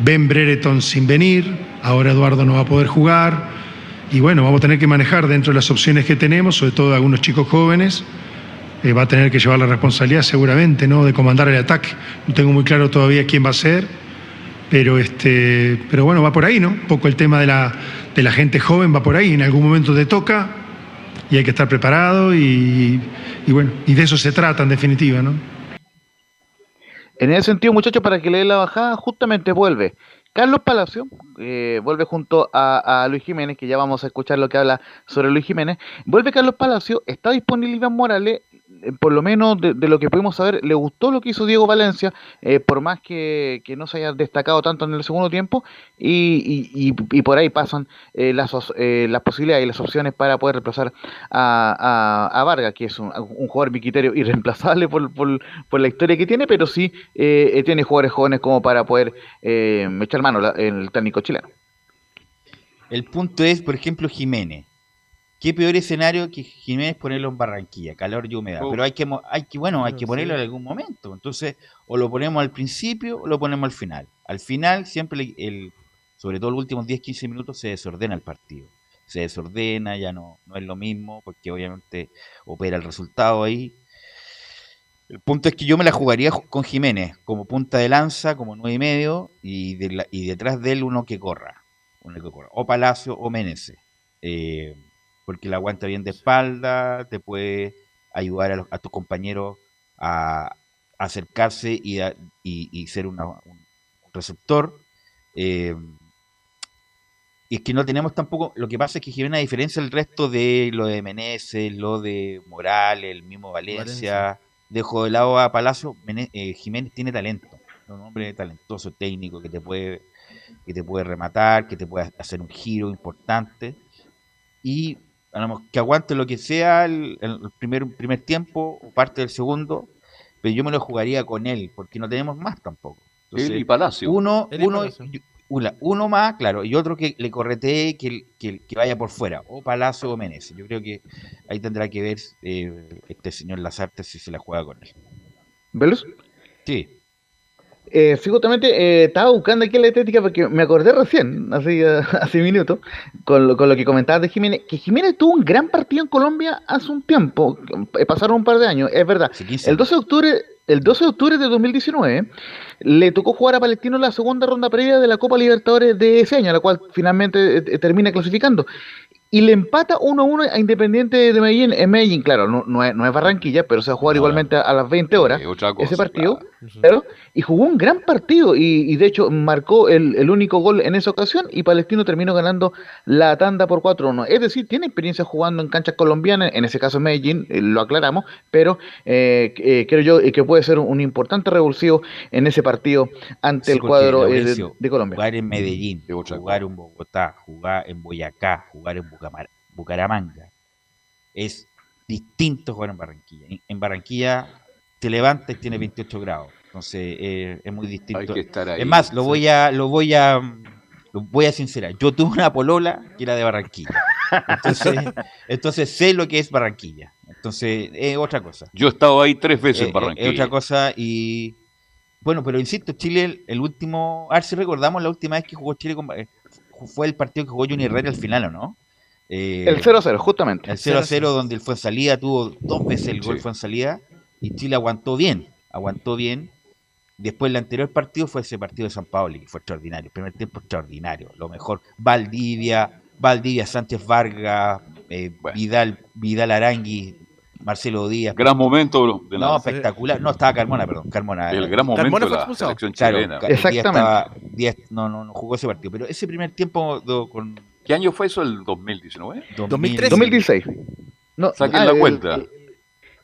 Ben Brereton sin venir, ahora Eduardo no va a poder jugar, y bueno, vamos a tener que manejar dentro de las opciones que tenemos, sobre todo algunos chicos jóvenes, eh, va a tener que llevar la responsabilidad seguramente ¿no? de comandar el ataque. No tengo muy claro todavía quién va a ser, pero, este, pero bueno, va por ahí, ¿no? Un poco el tema de la, de la gente joven va por ahí, en algún momento te toca y hay que estar preparado y, bueno, y de eso se trata en definitiva, ¿no? En ese sentido, muchachos, para que le dé la bajada, justamente vuelve Carlos Palacio, eh, vuelve junto a, a, Luis Jiménez, que ya vamos a escuchar lo que habla sobre Luis Jiménez. Vuelve Carlos Palacio, está disponible Iván Morales, por lo menos de, lo que pudimos saber, le gustó lo que hizo Diego Valencia, eh, por más que, no se haya destacado tanto en el segundo tiempo, y, por ahí pasan eh, las, las posibilidades y las opciones para poder reemplazar a, a, Vargas, que es un, jugador mi criterio irreemplazable por, por, la historia que tiene, pero sí tiene jugadores jóvenes como para poder echar mano en el técnico chileno. El punto es, por ejemplo, Jiménez qué peor escenario que Jiménez ponerlo en Barranquilla, calor y humedad. Pero hay que, hay que, bueno, hay que ponerlo en algún momento. Entonces, o lo ponemos al principio o lo ponemos al final. Al final, siempre el, sobre todo los últimos 10-15 minutos, se desordena el partido. Se desordena, ya no, no es lo mismo, porque obviamente opera el resultado ahí. El punto es que yo me la jugaría con Jiménez, como punta de lanza, como nueve y medio, y, y detrás de él uno que corra. Uno que corra. O Palacio o Menezes. Eh, porque la aguanta bien de espalda, te puede ayudar a, tus compañeros a, acercarse y, y, ser un receptor. Eh, y es que no tenemos tampoco, lo que pasa es que Jiménez, a diferencia del resto de lo de Meneses, lo de Morales, el mismo Valencia, dejo de lado a Palacio, eh, Jiménez tiene talento, un hombre talentoso, técnico, que te puede que te puede rematar, que te puede hacer un giro importante. Y que aguante lo que sea el, primer, primer tiempo o parte del segundo, pero yo me lo jugaría con él, porque no tenemos más tampoco. él y Palacio. Uno, uno, uno más, claro, y otro que le corretee que, que, que vaya por fuera, o Palacio o Menezes. Yo creo que ahí tendrá que ver eh, este señor Lazarte si se la juega con él. ¿Velus? Sí. Eh, sí, justamente eh, estaba buscando aquí la estética porque me acordé recién, hace, [laughs] hace minutos, con lo, con lo que comentabas de Jiménez, que Jiménez tuvo un gran partido en Colombia hace un tiempo, eh, pasaron un par de años, es verdad. el 12 de octubre el 12 de octubre de 2019 le tocó jugar a Palestino la segunda ronda previa de la Copa Libertadores de ese año, la cual finalmente eh, termina clasificando y le empata 1-1 a Independiente de Medellín. En Medellín, claro, no, no, es, no es, Barranquilla, pero se va a jugar igualmente a, las 20 horas ese partido. y jugó un gran partido y, de hecho marcó el, único gol en esa ocasión y Palestino terminó ganando la tanda por 4-1. Es decir, tiene experiencia jugando en canchas colombianas, en ese caso Medellín, eh, lo aclaramos, pero eh, eh, creo yo que puede ser un importante revulsivo en ese partido ante el cuadro de, Colombia. Jugar en Medellín, jugar en Bogotá, jugar en Boyacá, jugar en Bucaramanga. Es distinto jugar en Barranquilla. En Barranquilla te levantas y tiene 28 grados. Entonces eh, es muy distinto. Es más, lo voy a, lo voy a, lo voy a sincerar. Yo tuve una polola que era de Barranquilla. Entonces, [laughs] entonces sé lo que es Barranquilla. Entonces es otra cosa. Yo he estado ahí tres veces en eh, Barranquilla. Es otra cosa y bueno, pero insisto, Chile, el, último, a ver si recordamos la última vez que jugó Chile con, eh, fue el partido que jugó Junior Herrera al final, ¿o no? Eh, el 0-0, justamente. El 0-0 donde el fue en salida, tuvo dos veces el gol fue en salida y Chile aguantó bien, aguantó bien. Después el anterior partido fue ese partido de San Pablo y fue extraordinario, primer tiempo extraordinario, lo mejor. Valdivia, Valdivia, Sánchez Vargas, eh, Vidal, Vidal Arangui, Marcelo Díaz. Gran momento. De la... No, espectacular. No, estaba Carmona, perdón. Carmona. El gran momento de la selección chilena. Exactamente. no, no, no jugó ese partido. Pero ese primer tiempo con ¿Qué año fue eso? ¿El 2019? 2013. 2016. No, Saquen la cuenta. El,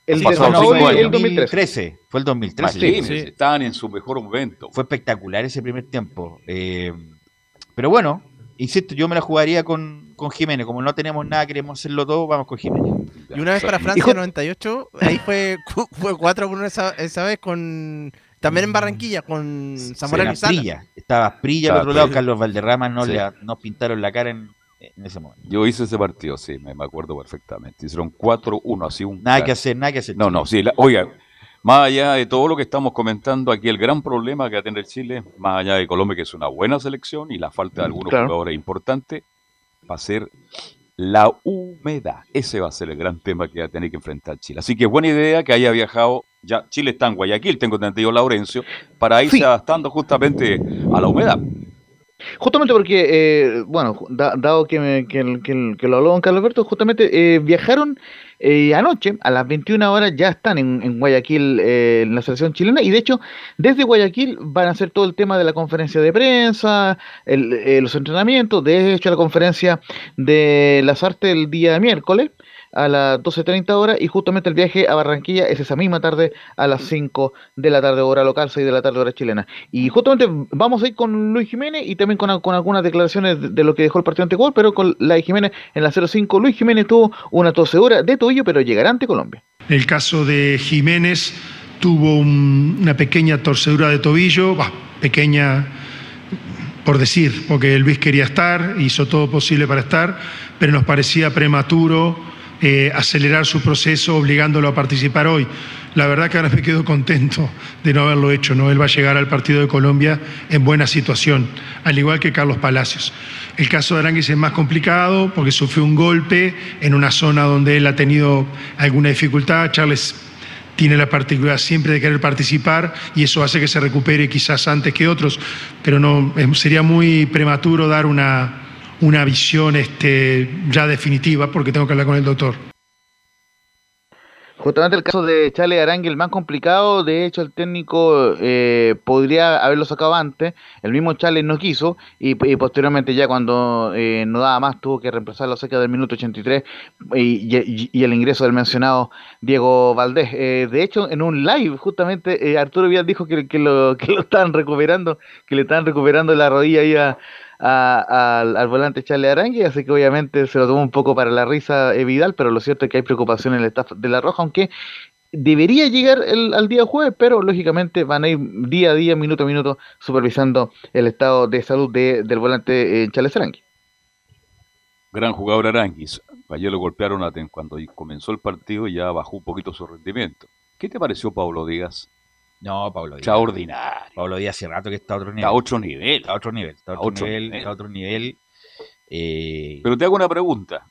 el, el, el 2013. Fue el 2013. Sí, sí. Estaban en su mejor momento. Fue espectacular ese primer tiempo. Eh, pero bueno, insisto, yo me la jugaría con, con Jiménez. Como no tenemos nada, queremos hacerlo todo, vamos con Jiménez. Y una vez para Francia 98, ahí fue, [laughs] fue 4-1 esa, esa vez con también en mm. Barranquilla con Zamorano y Sala. Estaba Prilla al otro lado, Carlos Valderrama no le nos pintaron la cara en, ese momento. Yo hice ese partido, sí, me, acuerdo perfectamente. Hicieron 4-1, así un... Nada que hacer, nada que hacer. No, no, sí, oiga, más allá de todo lo que estamos comentando aquí, el gran problema que va a tener Chile, más allá de Colombia, que es una buena selección y la falta de algunos jugadores importantes, va a ser la humedad. Ese va a ser el gran tema que va a tener que enfrentar Chile. Así que buena idea que haya viajado, ya Chile está en Guayaquil, tengo entendido Laurencio, para irse adaptando justamente a la humedad. Justamente porque, eh, bueno, dado que, que, que, lo habló don Carlos Alberto, justamente eh, viajaron eh, anoche, a las 21 horas, ya están en, Guayaquil eh, en la selección chilena y de hecho desde Guayaquil van a hacer todo el tema de la conferencia de prensa, eh, los entrenamientos, de hecho la conferencia de las artes el día miércoles a las 12.30 horas y justamente el viaje a Barranquilla es esa misma tarde a las 5 de la tarde hora local, 6 de la tarde hora chilena. Y justamente vamos a ir con Luis Jiménez y también con, con algunas declaraciones de, lo que dejó el partido ante Gol, pero con la de Jiménez en la 05. Luis Jiménez tuvo una tosedura de tobillo, pero llegará ante Colombia. El caso de Jiménez tuvo una pequeña torcedura de tobillo, pequeña por decir, porque Luis quería estar, hizo todo posible para estar, pero nos parecía prematuro eh, acelerar su proceso obligándolo a participar hoy. la verdad que ahora me quedo contento de no haberlo hecho. ¿no? Él va a llegar al partido de Colombia en buena situación, al igual que Carlos Palacios. El caso de Aranguis es más complicado porque sufrió un golpe en una zona donde él ha tenido alguna dificultad. Charles tiene la particularidad siempre de querer participar y eso hace que se recupere quizás antes que otros, pero no sería muy prematuro dar una, una visión este, ya definitiva porque tengo que hablar con el doctor. Justamente el caso de Charles Arangui, el más complicado, de hecho el técnico eh, podría haberlo sacado antes, el mismo Charles no quiso y, posteriormente ya cuando eh, no daba más tuvo que reemplazarlo cerca del minuto 83 y, y, el ingreso del mencionado Diego Valdés. Eh, de hecho en un live justamente Arturo Vidal dijo que, que, lo, que lo estaban recuperando, que le estaban recuperando la rodilla ahí a, al, volante Charlie Arangui, así que obviamente se lo tomó un poco para la risa eh, Vidal, pero lo cierto es que hay preocupación en el staff de la Roja, aunque debería llegar el, al día jueves, pero lógicamente van a ir día a día, minuto a minuto, supervisando el estado de salud de, del volante eh, Charles Arangui. Gran jugador Aranguis. Ayer lo golpearon cuando comenzó el partido y ya bajó un poquito su rendimiento. ¿Qué te pareció Pablo Díaz? No, Pablo Díaz. Extraordinario. Pablo Díaz hace rato que está a otro nivel. A otro nivel. Está a otro nivel. Está a otro, nivel, Está a otro nivel. Eh, Pero te hago una pregunta.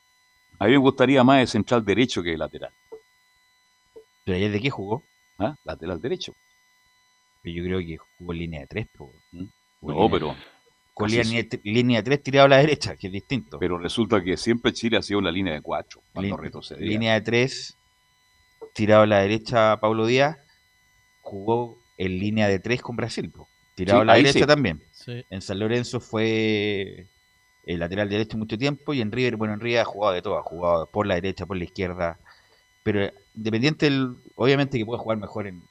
A mí me gustaría más el central derecho que el lateral. ¿Pero ayer de qué jugó? ¿Ah? Lateral derecho. Yo creo que jugó en línea de tres. ¿Mm? No, pero... Con línea, línea, de tres tirado a la derecha, que es distinto. Pero resulta que siempre Chile ha sido una línea de cuatro. Cuando Línea de tres tirado a la derecha Pablo Díaz jugó en línea de tres con Brasil, tirado a la derecha también. En San Lorenzo fue el lateral derecho mucho tiempo y en River, bueno, en River ha jugado de todo, ha jugado por la derecha, por la izquierda, pero independiente, obviamente que puede jugar mejor en,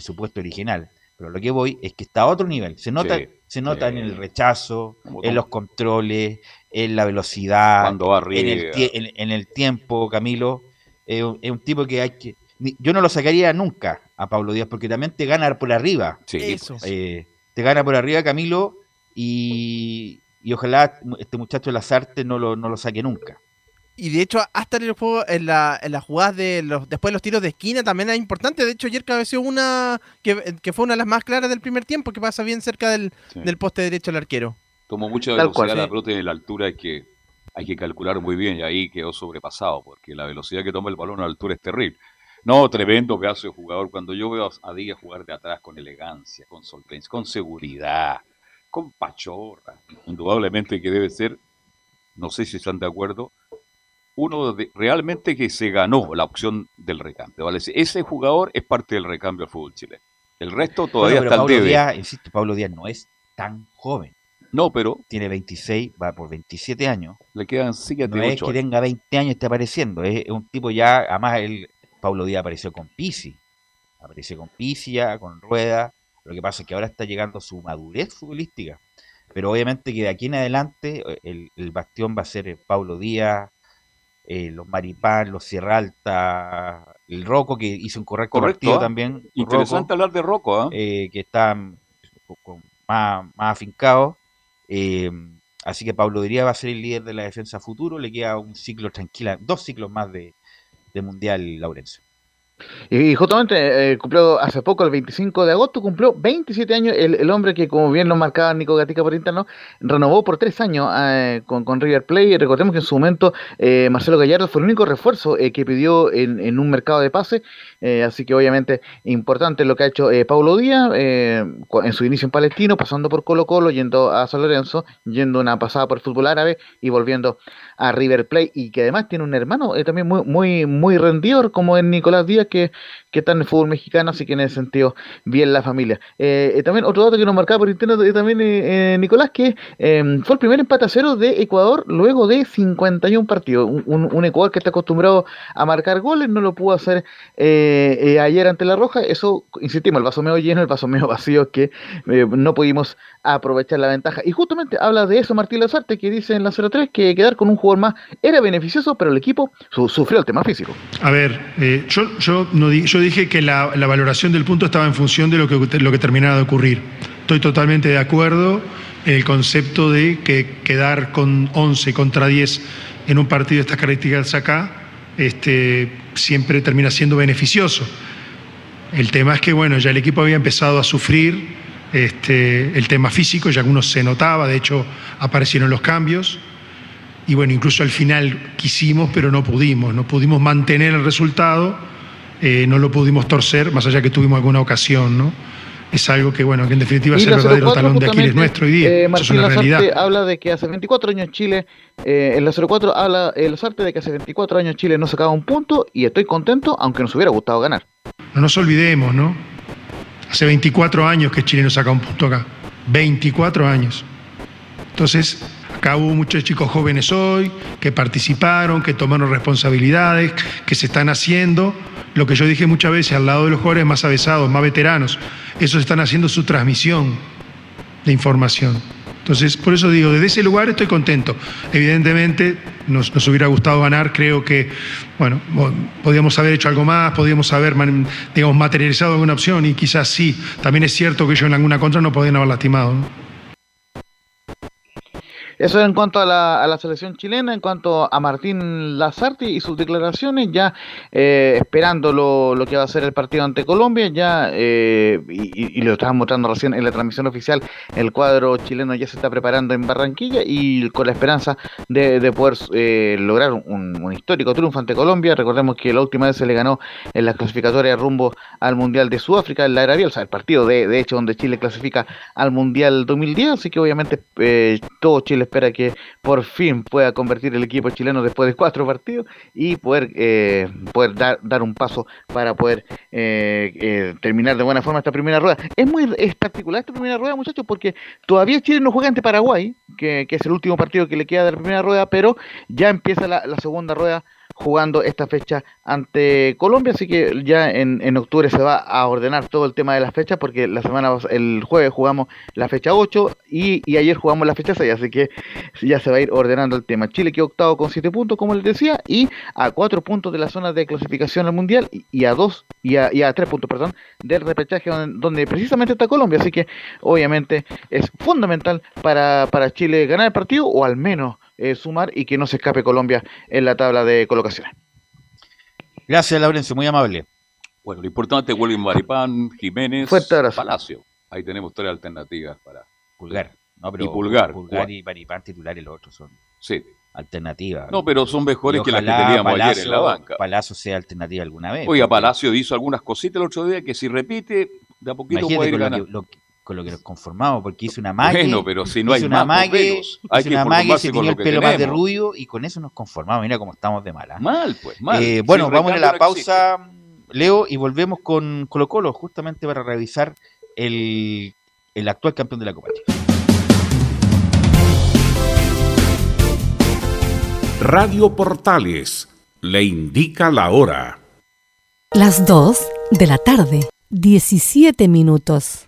su puesto original, pero lo que voy es que está a otro nivel, se nota, se nota en el rechazo, en los controles, en la velocidad, en, el en, el tiempo, Camilo, es un tipo que hay que yo no lo sacaría nunca a Pablo Díaz, porque también te gana por arriba. Sí, Eso. Eh, te gana por arriba Camilo y, ojalá este muchacho de las artes no lo, no lo saque nunca. Y de hecho, hasta en el juego, en la, en las jugadas de los, después de los tiros de esquina también es importante. De hecho, ayer cabeció una que, que, fue una de las más claras del primer tiempo, que pasa bien cerca del, poste derecho del arquero. Tomó mucha velocidad la pelota y la altura que hay que calcular muy bien y ahí quedó sobrepasado, porque la velocidad que toma el balón a la altura es terrible. No, tremendo pedazo de jugador. Cuando yo veo a Díaz jugar de atrás con elegancia, con solvencia, con seguridad, con pachorra, indudablemente que debe ser, no sé si están de acuerdo, uno de, realmente que se ganó la opción del recambio. ¿vale? Ese jugador es parte del recambio del fútbol chileno. El resto todavía está Pablo Díaz, insisto, Pablo Díaz no es tan joven. No, pero. Tiene 26, va por 27 años. Le quedan 7 No es que tenga 20 años y esté apareciendo. Es un tipo ya, además, él Paulo Díaz apareció con Pisi, apareció con Pisi ya, con Rueda, lo que pasa es que ahora está llegando su madurez futbolística, pero obviamente que de aquí en adelante eh, el, bastión va a ser eh, Paulo Díaz, eh, los Maripán, los Sierra Alta, el Roco que hizo un correcto, partido ¿ah? también. Interesante hablar de Roco, ¿ah? que está mm, más, más afincado. así que Pablo Díaz va a ser el líder de la defensa futuro, le queda un ciclo tranquila, dos ciclos más de, de Mundial Laurencio. Y, justamente eh, cumplió hace poco, el 25 de agosto, cumplió 27 años el, hombre que, como bien lo marcaba Nico Gatica por interno, renovó por tres años eh, con, con, River Plate. Recordemos que en su momento eh, Marcelo Gallardo fue el único refuerzo que pidió en, un mercado de pase. así que obviamente importante lo que ha hecho Paulo Díaz en su inicio en Palestino, pasando por Colo Colo, yendo a San Lorenzo, yendo una pasada por el fútbol árabe y volviendo a River Plate. Y que además tiene un hermano también muy, muy, muy rendidor como es Nicolás Díaz que, que está en el fútbol mexicano, así que en ese sentido, bien la familia. Eh, eh, también otro dato que nos marcaba por internet eh, también Nicolás, que fue el primer empate a cero de Ecuador luego de 51 partidos. Un, un, Ecuador que está acostumbrado a marcar goles, no lo pudo hacer ayer ante la Roja. Eso, insistimos, el vaso medio lleno, el vaso medio [laughs] vacío, que no pudimos aprovechar la ventaja. Y justamente habla de eso Martín Lazarte, que dice en la 03 que quedar con un jugador más era beneficioso, pero el equipo sufrió el tema físico. A ver, yo, yo, no, yo dije que la, valoración del punto estaba en función de lo que, lo que terminara de ocurrir. Estoy totalmente de acuerdo en el concepto de que quedar con 11 contra 10 en un partido de estas características acá este, siempre termina siendo beneficioso. El tema es que, bueno, ya el equipo había empezado a sufrir este, el tema físico, ya algunos se notaba, de hecho aparecieron los cambios. Y bueno, incluso al final quisimos, pero no pudimos, no pudimos mantener el resultado, eh, no lo pudimos torcer, más allá que tuvimos alguna ocasión, ¿no? Es algo que, bueno, que en definitiva es el verdadero talón de Aquiles nuestro hoy día. Eh, Eso es una realidad. habla de que hace 24 años Chile, eh, en la 04 habla eh, Lazarte de que hace 24 años Chile no sacaba un punto y estoy contento, aunque nos hubiera gustado ganar. No nos olvidemos, ¿no? Hace 24 años que Chile no saca un punto acá. 24 años. Entonces, acá hubo muchos chicos jóvenes hoy que participaron, que tomaron responsabilidades, que se están haciendo. Lo que yo dije muchas veces, al lado de los jóvenes más avesados, más veteranos, esos están haciendo su transmisión de información. Entonces, por eso digo, desde ese lugar estoy contento. Evidentemente, nos, nos hubiera gustado ganar, creo que, bueno, mo- podíamos haber hecho algo más, podíamos haber, digamos, materializado alguna opción y quizás sí. También es cierto que ellos en alguna contra no podían haber lastimado. ¿no? Eso en cuanto a la, la selección chilena, en cuanto a Martín Lazarte y sus declaraciones, ya eh, esperando lo, que va a ser el partido ante Colombia, ya, eh, y, lo estaban mostrando recién en la transmisión oficial, el cuadro chileno ya se está preparando en Barranquilla y con la esperanza de, de poder eh, lograr un, histórico triunfo ante Colombia. Recordemos que la última vez se le ganó en las clasificatorias rumbo al Mundial de Sudáfrica, en la era Bielsa, el partido de, de hecho donde Chile clasifica al Mundial 2010, así que obviamente eh, todo Chile espera que por fin pueda convertir el equipo chileno después de cuatro partidos y poder, eh, poder dar, dar un paso para poder eh, eh, terminar de buena forma esta primera rueda. Es muy es particular esta primera rueda, muchachos, porque todavía Chile no juega ante Paraguay, que, es el último partido que le queda de la primera rueda, pero ya empieza la segunda rueda jugando esta fecha ante Colombia, así que ya en, en octubre se va a ordenar todo el tema de las fechas, porque la semana el jueves jugamos la fecha 8 y, y ayer jugamos la fecha 6, así que ya se va a ir ordenando el tema. Chile quedó octavo con 7 puntos, como les decía, y a 4 puntos de la zona de clasificación al Mundial y, y a 2 y a, y a 3 puntos, perdón, del repechaje donde, donde precisamente está Colombia, así que obviamente es fundamental para, para Chile ganar el partido o al menos eh, sumar y que no se escape Colombia en la tabla de colocaciones. Gracias, Laurencio, muy amable. Bueno, lo importante es William Maripán, Jiménez. Palacio. Ahí tenemos tres alternativas para. Pulgar. No, pero Y Pulgar. Pulgar y Maripán titular y los otros son Sí. alternativas. No, pero son mejores que las que teníamos ayer en Palacio- la banca. Palacio sea alternativa alguna vez. Oiga, porque Palacio hizo algunas cositas el otro día que si repite, de a poquito imagínate puede ir ganando. que, lo que- con lo que nos conformamos, porque hizo una mague. Bueno, pero si no hay una más, mague. Hay hizo que una mague, se con tenía el pelo más de rubio y con eso nos conformamos. Mira cómo estamos de mala. Mal, pues, mal. Eh, bueno, vamos a la no existe. pausa, Leo, y volvemos con Colo Colo, justamente para revisar el, el actual campeón de la Copa Chile. Radio Portales le indica la hora. Las 2 de la tarde, 17 minutos.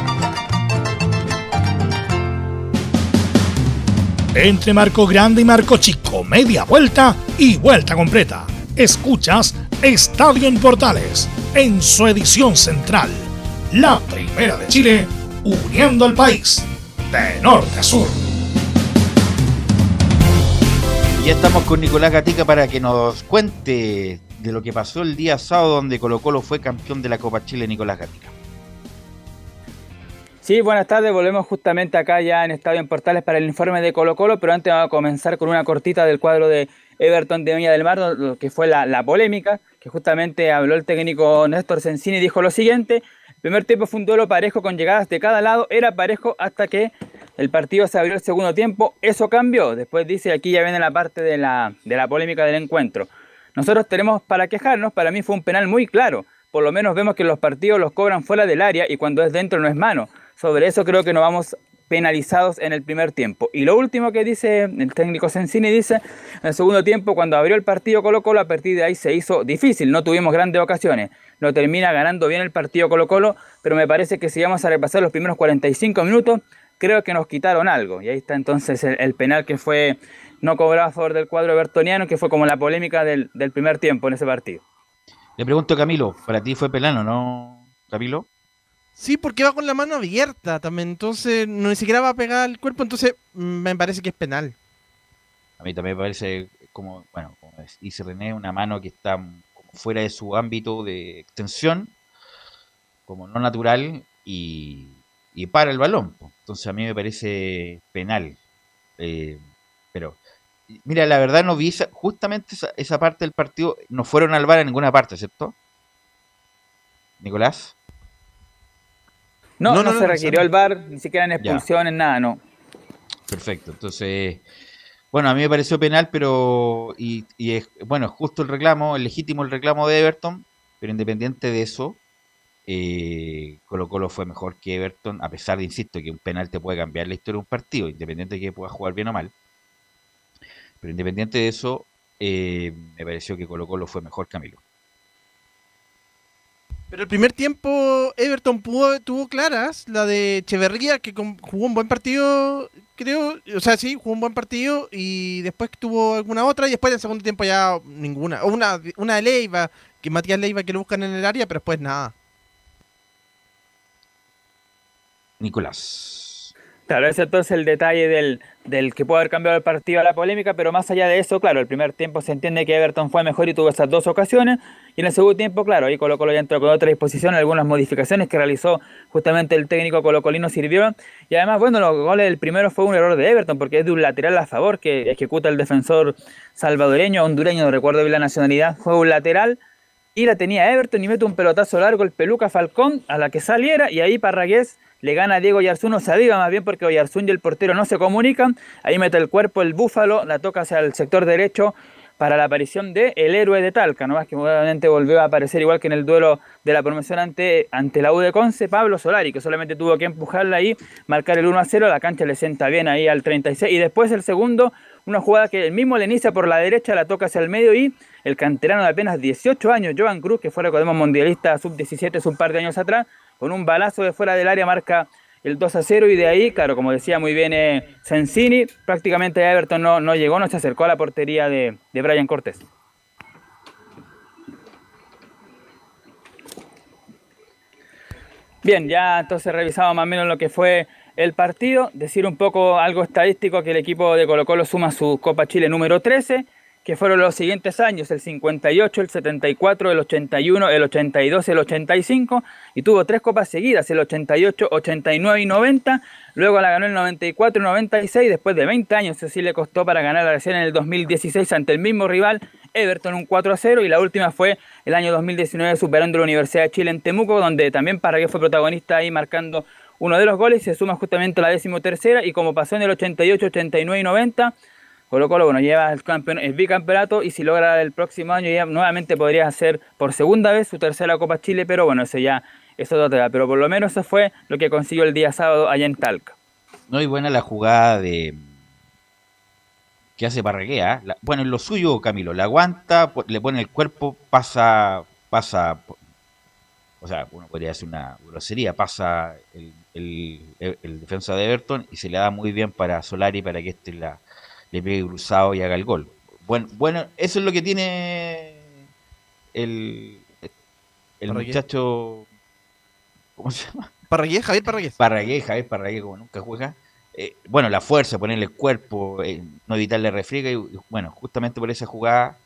Entre Marco Grande y Marco Chico, media vuelta y vuelta completa. Escuchas Estadio en Portales, en su edición central. La primera de Chile, uniendo al país, de norte a sur. Ya estamos con Nicolás Gatica para que nos cuente de lo que pasó el día sábado donde Colo Colo fue campeón de la Copa Chile, Nicolás Gatica. Sí, buenas tardes. Volvemos justamente acá ya en Estadio en Portales para el informe de Colo Colo, pero antes vamos a comenzar con una cortita del cuadro de Everton de Viña del Mar, lo que fue la, polémica, que justamente habló el técnico Néstor Sensini y dijo lo siguiente. El primer tiempo fue un duelo parejo con llegadas de cada lado, era parejo hasta que el partido se abrió el segundo tiempo, eso cambió. Después dice, aquí ya viene la parte de la, de la polémica del encuentro. Nosotros tenemos para quejarnos, para mí fue un penal muy claro. Por lo menos vemos que los partidos los cobran fuera del área y cuando es dentro no es mano. Sobre eso creo que nos vamos penalizados en el primer tiempo. Y lo último que dice el técnico Sensini dice, en el segundo tiempo cuando abrió el partido Colo Colo, a partir de ahí se hizo difícil, no tuvimos grandes ocasiones. Lo termina ganando bien el partido Colo Colo, pero me parece que si vamos a repasar los primeros 45 minutos, creo que nos quitaron algo. Y ahí está entonces el, penal que fue no cobrado a favor del cuadro bertoniano, que fue como la polémica del, del primer tiempo en ese partido. Le pregunto Camilo, ¿para ti fue penal o no, Camilo? Sí, porque va con la mano abierta también, entonces no ni siquiera va a pegar el cuerpo, entonces mm, me parece que es penal. A mí también me parece como, bueno, como dice René, una mano que está como fuera de su ámbito de extensión, como no natural y, para el balón. Entonces a mí me parece penal. Eh, pero, mira, la verdad no vi justamente esa, esa parte del partido, no fueron al bar en ninguna parte, ¿cierto? Nicolás. No, no, se requirió el bar, ni siquiera en expulsiones, nada, no. Perfecto, entonces, bueno, a mí me pareció penal, pero, y, es, bueno, justo el reclamo, es legítimo el reclamo de Everton, pero independiente de eso, eh, Colo Colo fue mejor que Everton, a pesar de, insisto, que un penal te puede cambiar la historia de un partido, independiente de que pueda jugar bien o mal. Pero independiente de eso, eh, me pareció que Colo Colo fue mejor Camilo. Pero el primer tiempo Everton pudo, tuvo claras, la de Echeverría, que jugó un buen partido, creo, o sea, sí, jugó un buen partido y después tuvo alguna otra y después en el segundo tiempo ya ninguna. O una, una de Leiva, que Matías Leiva que lo buscan en el área, pero después nada. Nicolás. Claro, ese entonces el detalle del, del que puede haber cambiado el partido a la polémica, pero más allá de eso, claro, el primer tiempo se entiende que Everton fue mejor y tuvo esas dos ocasiones, y en el segundo tiempo, claro, ahí Colo Colo ya entró con otra disposición, algunas modificaciones que realizó justamente el técnico colocolino sirvió, y además, bueno, los goles del primero fue un error de Everton, porque es de un lateral a favor que ejecuta el defensor salvadoreño, hondureño, recuerdo bien la nacionalidad, fue un lateral, y la tenía Everton y mete un pelotazo largo el peluca Falcón a la que saliera, y ahí Parragués le gana Diego Yarzún, no se aviva más bien porque Yarzún y el portero no se comunican, ahí mete el cuerpo el búfalo, la toca hacia el sector derecho para la aparición de el héroe de Talca, más que nuevamente volvió a aparecer igual que en el duelo de la promoción ante, ante la U de Conce, Pablo Solari, que solamente tuvo que empujarla ahí, marcar el 1 a 0, la cancha le sienta bien ahí al 36, y después el segundo, una jugada que el mismo le inicia por la derecha, la toca hacia el medio y el canterano de apenas 18 años, Joan Cruz, que fue recordemos mundialista sub-17 hace un par de años atrás, con un balazo de fuera del área marca el 2 a 0 y de ahí, claro, como decía muy bien eh, prácticamente Everton no, no, llegó, no se acercó a la portería de, de Brian Cortés. Bien, ya entonces revisamos más o menos lo que fue el partido, decir un poco algo estadístico que el equipo de Colo Colo suma su Copa Chile número 13, que fueron los siguientes años, el 58, el 74, el 81, el 82, el 85, y tuvo tres copas seguidas, el 88, 89 y 90, luego la ganó el 94 y 96, después de 20 años, así le costó para ganar la recién en el 2016 ante el mismo rival, Everton un 4 a 0, y la última fue el año 2019 superando la Universidad de Chile en Temuco, donde también Parragué fue protagonista ahí marcando uno de los goles, se suma justamente a la decimotercera, y como pasó en el 88, 89 y 90, Colo Colo bueno, lleva el, el bicampeonato y si logra el próximo año ya nuevamente podría hacer por segunda vez su tercera Copa Chile, pero bueno, eso ya es otra tema. Pero por lo menos eso fue lo que consiguió el día sábado allá en Talca. No, y buena la jugada de que hace Parraguea. bueno, en lo suyo, Camilo, la aguanta, le pone el cuerpo, pasa, pasa, o sea, uno podría hacer una grosería, pasa el, el defensa de Everton y se le da muy bien para Solari para que este la le pegue cruzado y haga el gol. Bueno, bueno, eso es lo que tiene el, el muchacho. ¿Cómo se llama? Parragué, Javier Parragué. Parragué, Javier Parragué, como nunca juega. Eh, bueno, la fuerza, ponerle el cuerpo, eh, no evitarle refriega. Y, bueno, justamente por esa jugada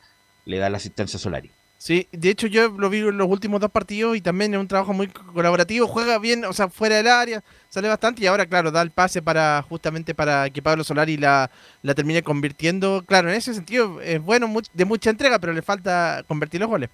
le da la asistencia a Solari. Sí, de hecho yo lo vi en los últimos dos partidos y también es un trabajo muy colaborativo, juega bien, o sea, fuera del área, sale bastante y ahora, claro, da el pase para justamente para que Pablo Solari la, la termine convirtiendo. Claro, en ese sentido es bueno, de mucha entrega, pero le falta convertir los goles.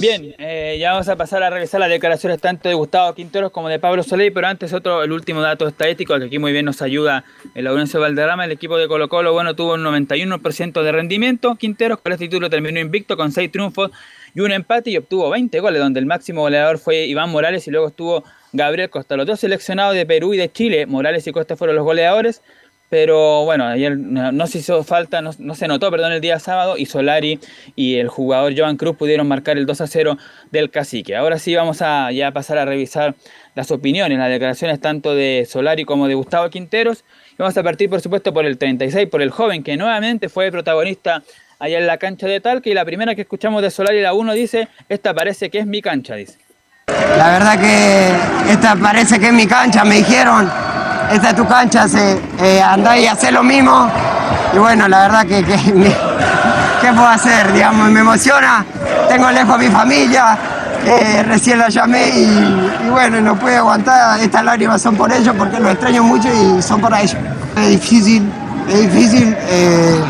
Bien, eh, ya vamos a pasar a revisar las declaraciones tanto de Gustavo Quinteros como de Pablo Soleil, pero antes otro, el último dato estadístico que aquí muy bien nos ayuda el Laurencio Valderrama, el equipo de Colo Colo, bueno, tuvo un 91% de rendimiento, Quinteros con este título terminó invicto con 6 triunfos y un empate y obtuvo 20 goles, donde el máximo goleador fue Iván Morales y luego estuvo Gabriel Costa. Los dos seleccionados de Perú y de Chile, Morales y Costa fueron los goleadores, pero bueno, ayer no, se hizo falta, no, se notó, perdón, el día sábado y Solari y el jugador Joan Cruz pudieron marcar el 2 a 0 del cacique. Ahora sí vamos a ya pasar a revisar las opiniones, las declaraciones tanto de Solari como de Gustavo Quinteros. Y vamos a partir, por supuesto, por el 36, por el joven que nuevamente fue protagonista allá en la cancha de Talca. Y la primera que escuchamos de Solari, la 1, dice: Esta parece que es mi cancha, dice. La verdad que esta parece que es mi cancha, me dijeron esta es tu cancha, se, eh, andá y hacer lo mismo. Y bueno, la verdad que, [laughs] ¿qué puedo hacer? Digamos, me emociona, tengo lejos a mi familia, eh, recién la llamé y, bueno, no puedo aguantar, estas lágrimas son por ellos porque los extraño mucho y son para ellos. Es difícil, es difícil, eh,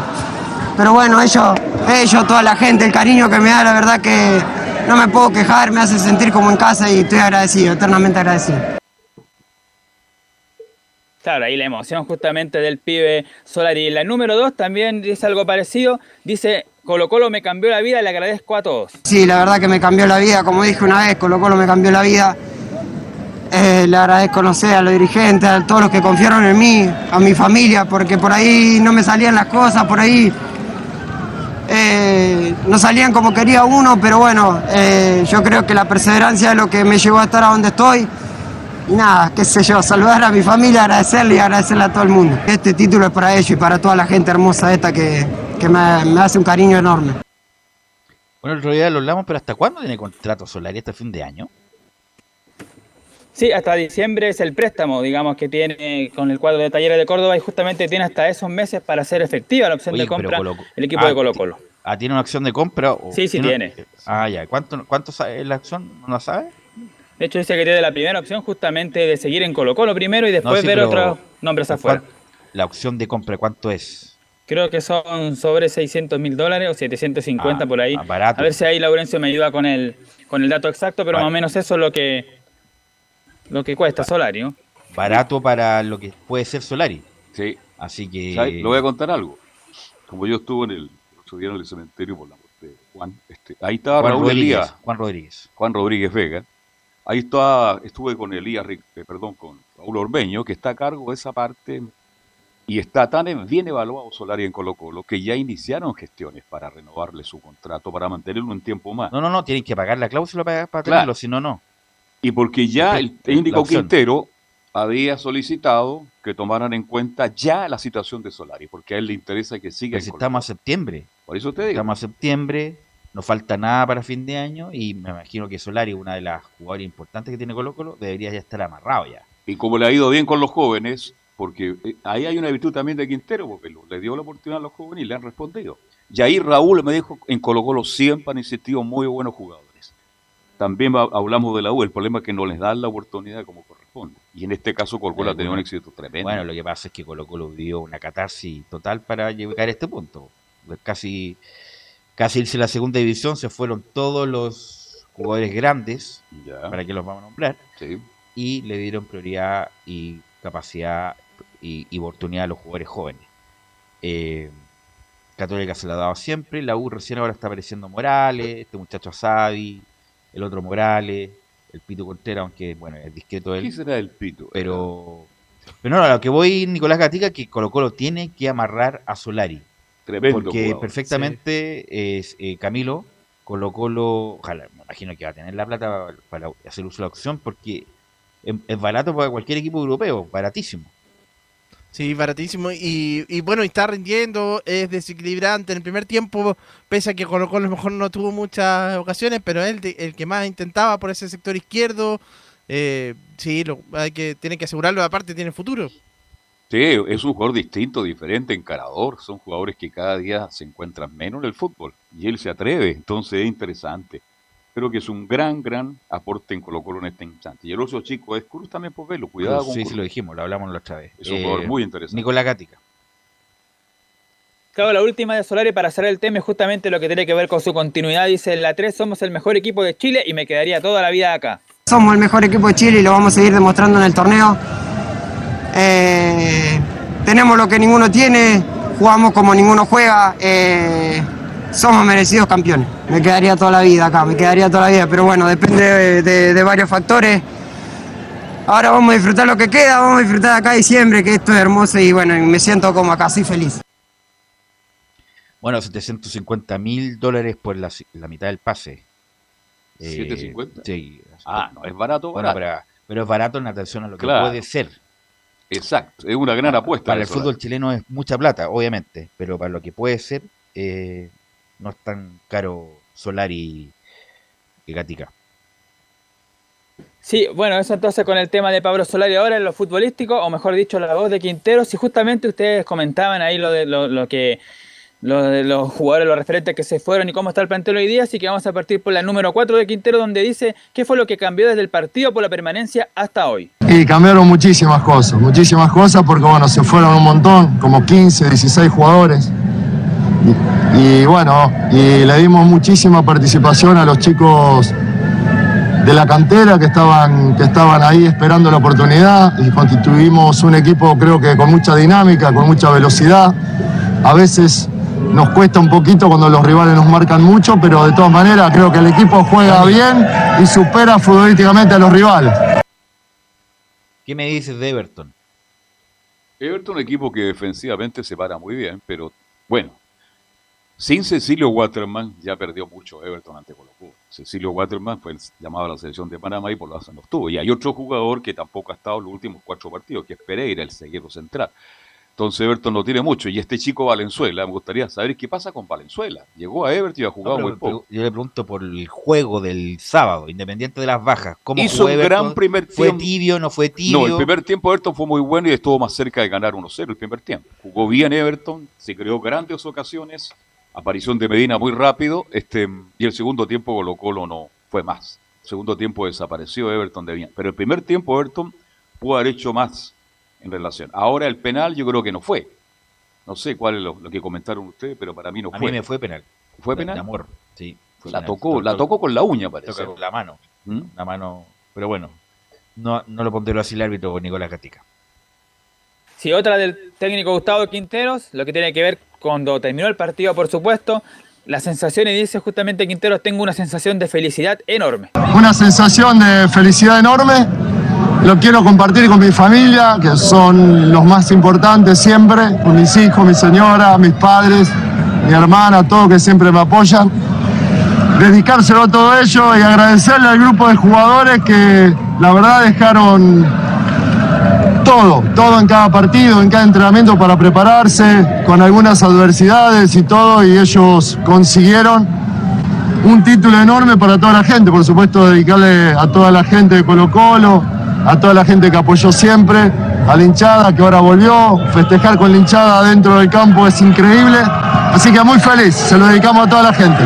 pero bueno, ellos, ellos, toda la gente, el cariño que me da, la verdad que no me puedo quejar, me hace sentir como en casa y estoy agradecido, eternamente agradecido. Claro, ahí la emoción justamente del pibe Solari. La número dos también dice algo parecido. Dice, Colo Colo me cambió la vida, le agradezco a todos. Sí, la verdad que me cambió la vida, como dije una vez, Colo Colo me cambió la vida. Eh, le agradezco, no sé, a los dirigentes, a todos los que confiaron en mí, a mi familia, porque por ahí no me salían las cosas, por ahí eh, no salían como quería uno, pero bueno, eh, yo creo que la perseverancia es lo que me llevó a estar a donde estoy y nada, qué sé yo, saludar a mi familia, agradecerle y agradecerle a todo el mundo. Este título es para ellos y para toda la gente hermosa esta que, me, hace un cariño enorme. Bueno, el otro día lo hablamos, pero ¿hasta cuándo tiene contrato Solari? ¿Hasta fin de año? Sí, hasta diciembre es el préstamo, digamos, que tiene con el cuadro de Talleres de Córdoba y justamente tiene hasta esos meses para hacer efectiva la opción de compra el equipo de ah, Colo Colo. Ah, ¿tiene una opción de compra? sí, sí tiene. Ah, ya. ¿Cuánto, cuánto es la acción? ¿No la sabe? De hecho, dice que tiene la primera opción justamente de seguir en Colo Colo primero y después ver otros nombres afuera. ¿La opción de compra cuánto es? Creo que son sobre 600 mil dólares o 750 ah, por ahí. A ver si ahí Laurencio me ayuda con el, con el dato exacto, pero más o menos eso es lo que, lo que cuesta Solari. Barato para lo que puede ser Solari. Sí. Así que... Lo voy a contar algo. Como yo estuve en el otro día en el cementerio por la muerte de Juan, este, ahí estaba Juan Rodríguez, Juan Rodríguez. Juan Rodríguez Vega Ahí está, estuve con Elías, eh, perdón, con Raúl Ormeño, que está a cargo de esa parte y está tan bien evaluado Solari en Colo Colo que ya iniciaron gestiones para renovarle su contrato, para mantenerlo un tiempo más. No, no, no, tienen que pagar la cláusula para, tenerlo, si no, no. Y porque ya el técnico Quintero había solicitado que tomaran en cuenta ya la situación de Solari, porque a él le interesa que siga. Pues estamos a septiembre. Por eso te digo. Estamos a septiembre, no falta nada para fin de año y me imagino que Solari, una de las jugadoras importantes que tiene Colo Colo, debería ya estar amarrado ya. Y como le ha ido bien con los jóvenes, porque eh, ahí hay una virtud también de Quintero, porque le dio la oportunidad a los jóvenes y le han respondido. Y ahí Raúl me dijo, en Colo Colo siempre han existido muy buenos jugadores. También hablamos de la U, el problema es que no les dan la oportunidad como corresponde. Y en este caso Colo Colo ha tenido un éxito tremendo. Bueno, lo que pasa es que Colo Colo vivió una catarsis total para llegar a este punto. Casi, casi irse a la segunda división se fueron todos los jugadores grandes, para que los vamos a nombrar, y le dieron prioridad y capacidad y, y oportunidad a los jugadores jóvenes. Eh, Católica se la ha dado siempre, la U recién ahora está apareciendo Morales, este muchacho Asadi, el otro Morales, el Pito Contreras, aunque bueno, es discreto él. ¿Qué será el Pito? Pero, pero no, a lo que voy, Nicolás Gatica, que Colo Colo tiene que amarrar a Solari. Tremendo porque jugador. perfectamente es eh, Camilo, Colo Colo, ojalá, me imagino que va a tener la plata para hacer uso de la opción, porque es, es barato para cualquier equipo europeo, baratísimo. Sí, baratísimo. Y, y bueno, y está rindiendo, es desequilibrante. En el primer tiempo, pese a que Colo Colo a lo mejor no tuvo muchas ocasiones, pero él de- el que más intentaba por ese sector izquierdo. Eh, sí, lo, hay que, tiene que asegurarlo, aparte tiene futuro. Sí, es un jugador distinto, diferente, encarador. Son jugadores que cada día se encuentran menos en el fútbol. Y él se atreve, entonces es interesante. Creo que es un gran, gran aporte en Colo Colo en este instante. Y el otro chico es Cruz también por verlo. Cuidado Cruz, con sí, Cruz. sí, lo dijimos, lo hablamos la otra vez. Es un jugador muy interesante. Nicolás Gatica. Claro, la última de Solari para cerrar el tema es justamente lo que tiene que ver con su continuidad. Dice, en la 3 somos el mejor equipo de Chile y me quedaría toda la vida acá. Somos el mejor equipo de Chile y lo vamos a seguir demostrando en el torneo. Eh, tenemos lo que ninguno tiene, jugamos como ninguno juega. eh, somos merecidos campeones. Me quedaría toda la vida acá, me quedaría toda la vida, pero bueno, depende de, de- de varios factores. Ahora vamos a disfrutar lo que queda, vamos a disfrutar acá diciembre, que esto es hermoso y bueno, me siento como acá, soy feliz. Bueno, 750 mil dólares por la, la mitad del pase. Eh, ¿750? Sí. Ah, no, es barato, Bueno, barato. pero, pero es barato en atención a lo que Claro. puede ser. Exacto, es una gran apuesta. Para el fútbol chileno es mucha plata, obviamente, pero para lo que puede ser, eh, no es tan caro Solari que Gatica. Sí, bueno, eso entonces con el tema de Pablo Solari ahora en lo futbolístico, o mejor dicho, la voz de Quintero. Si justamente ustedes comentaban ahí lo de lo, lo que lo de los jugadores, los referentes que se fueron y cómo está el plantel hoy día, así que vamos a partir por la número 4 de Quintero, donde dice qué fue lo que cambió desde el partido por la permanencia hasta hoy. Y cambiaron muchísimas cosas, muchísimas cosas porque bueno, se fueron un montón, como 15, 16 jugadores. Y, bueno, y le dimos muchísima participación a los chicos de la cantera que estaban, que estaban ahí esperando la oportunidad y constituimos un equipo creo que con mucha dinámica, con mucha velocidad. A veces nos cuesta un poquito cuando los rivales nos marcan mucho, pero de todas maneras creo que el equipo juega bien y supera futbolísticamente a los rivales. ¿Qué me dices de Everton? Everton, un equipo que defensivamente se para muy bien, pero bueno, sin Cecilio Waterman ya perdió mucho Everton ante Colo Colo. Cecilio Waterman fue el llamado a la selección de Panamá y por lo tanto no estuvo. Y hay otro jugador que tampoco ha estado en los últimos cuatro partidos, que es Pereira, el seguero central. Entonces Everton no tiene mucho. Y este chico Valenzuela, me gustaría saber qué pasa con Valenzuela. Llegó a Everton y ha jugado No, muy poco. yo le pregunto por el juego del sábado, independiente de las bajas. ¿Cómo Hizo un Everton? gran primer ¿Fue tiempo. tibio, no fue tibio? No, el primer tiempo Everton fue muy bueno y estuvo más cerca de ganar 1-0 el primer tiempo. Jugó bien Everton, se creó grandes ocasiones, aparición de Medina muy rápido, este y el segundo tiempo Colo Colo no fue más. El segundo tiempo desapareció Everton de bien. Pero el primer tiempo Everton pudo haber hecho más en relación. Ahora el penal yo creo que no fue. No sé cuál es lo, lo que comentaron ustedes, pero para mí no A fue. mí me fue penal. ¿Fue penal? de amor, sí. fue La penal. tocó, la tocó con la uña, parece. Tocó con la mano. ¿Mm? La mano. Pero bueno, no, no lo pondré así el árbitro Nicolás Gatica. Sí, otra del técnico Gustavo Quinteros, lo que tiene que ver cuando terminó el partido, por supuesto, las sensaciones, dice justamente Quinteros, tengo una sensación de felicidad enorme. Una sensación de felicidad enorme. Lo quiero compartir con mi familia, que son los más importantes siempre, con mis hijos, mi señora, mis padres, mi hermana, todos que siempre me apoyan. Dedicárselo a todo ello y agradecerle al grupo de jugadores que la verdad dejaron todo, todo en cada partido, en cada entrenamiento para prepararse, con algunas adversidades y todo, y ellos consiguieron un título enorme para toda la gente, por supuesto dedicarle a toda la gente de Colo Colo, a toda la gente que apoyó siempre, a la hinchada que ahora volvió, festejar con la hinchada dentro del campo es increíble, así que muy feliz, se lo dedicamos a toda la gente.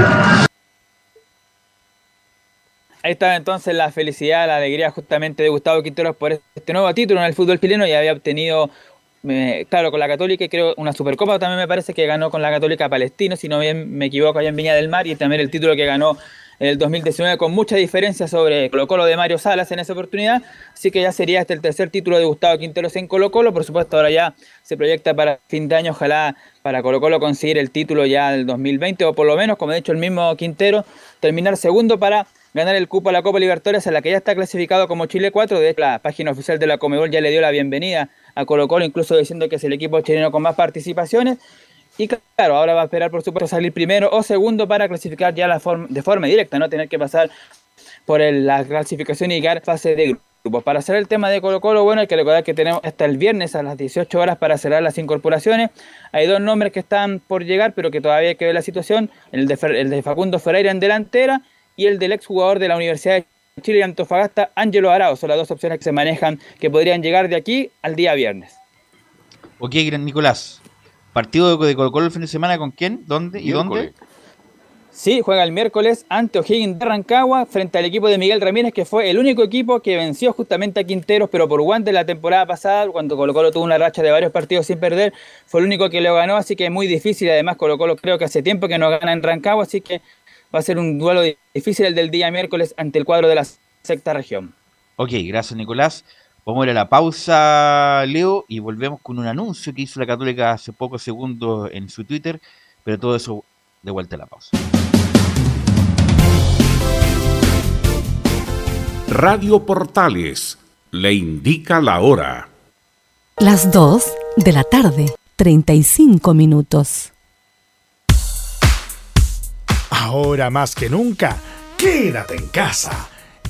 Ahí está entonces la felicidad, la alegría justamente de Gustavo Quinteros por este nuevo título en el fútbol chileno y había obtenido, eh, claro, con la Católica y creo una Supercopa también me parece que ganó con la Católica Palestino, si no bien me equivoco, allá en Viña del Mar y también el título que ganó en el 2019 con mucha diferencia sobre Colo Colo de Mario Salas en esa oportunidad, así que ya sería este el tercer título de Gustavo Quinteros en Colo Colo, por supuesto ahora ya se proyecta para fin de año, ojalá para Colo Colo conseguir el título ya del 2020 o por lo menos, como ha dicho el mismo Quintero, terminar segundo para ganar el cupo a la Copa Libertadores a la que ya está clasificado como Chile 4. De hecho, la página oficial de la Comebol ya le dio la bienvenida a Colo Colo, incluso diciendo que es el equipo chileno con más participaciones. Y claro, ahora va a esperar, por supuesto, salir primero o segundo para clasificar ya la forma, de forma directa, no tener que pasar por la clasificación y llegar a fase de grupos. Para hacer el tema de Colo Colo, bueno, hay que recordar que tenemos hasta el viernes a las 18 horas para cerrar las incorporaciones. Hay dos nombres que están por llegar, pero que todavía hay que ver la situación. El de, el de Facundo Ferreira en delantera y el del exjugador de la Universidad de Chile Antofagasta, Ángelo Arao. Son las dos opciones que se manejan que podrían llegar de aquí al día viernes. Ok, gran Nicolás. ¿Partido de Colo Colo el fin de semana con quién? ¿Dónde y dónde? Sí, juega el miércoles ante O'Higgins de Rancagua frente al equipo de Miguel Ramírez, que fue el único equipo que venció justamente a Quinteros, pero por guante la temporada pasada, cuando Colo Colo tuvo una racha de varios partidos sin perder, fue el único que lo ganó, así que es muy difícil. Además, Colo Colo creo que hace tiempo que no gana en Rancagua, así que va a ser un duelo difícil el del día miércoles ante el cuadro de la sexta región. Ok, gracias Nicolás. Vamos a ir a la pausa, Leo, y volvemos con un anuncio que hizo la Católica hace pocos segundos en su Twitter, pero todo eso de vuelta a la pausa. Radio Portales le indica la hora. Las 2 de la tarde, 35 minutos. Ahora más que nunca, quédate en casa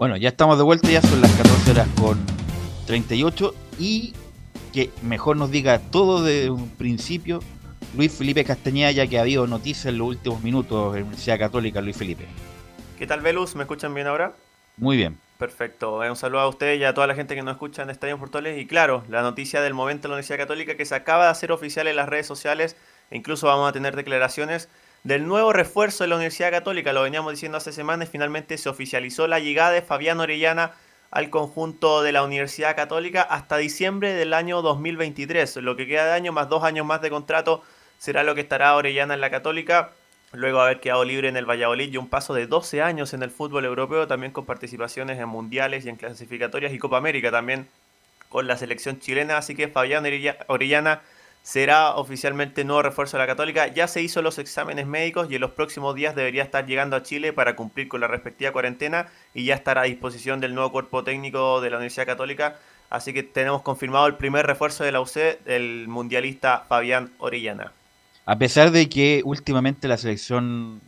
Bueno, ya estamos de vuelta, ya son las 14 horas con 38 y que mejor nos diga todo de un principio Luis Felipe Castañeda, ya que ha habido noticias en los últimos minutos en la Universidad Católica, Luis Felipe. ¿Qué tal, Velus? ¿Me escuchan bien ahora? Muy bien. Perfecto. Un saludo a ustedes y a toda la gente que nos escucha en Estadio Portales. Y claro, la noticia del momento de la Universidad Católica que se acaba de hacer oficial en las redes sociales. E incluso vamos a tener declaraciones del nuevo refuerzo de la Universidad Católica. Lo veníamos diciendo hace semanas. Finalmente se oficializó la llegada de Fabián Orellana al conjunto de la Universidad Católica hasta diciembre del año 2023. Lo que queda de año, más dos años más de contrato, será lo que estará Orellana en la Católica. Luego de haber quedado libre en el Valladolid y un paso de 12 años en el fútbol europeo, también con participaciones en mundiales y en clasificatorias y Copa América también con la selección chilena. Así que Fabián Orellana será oficialmente nuevo refuerzo de la Católica. Ya se hizo los exámenes médicos y en los próximos días debería estar llegando a Chile para cumplir con la respectiva cuarentena y ya estará a disposición del nuevo cuerpo técnico de la Universidad Católica. Así que tenemos confirmado el primer refuerzo de la UC, el mundialista Fabián Orellana. A pesar de que últimamente la selección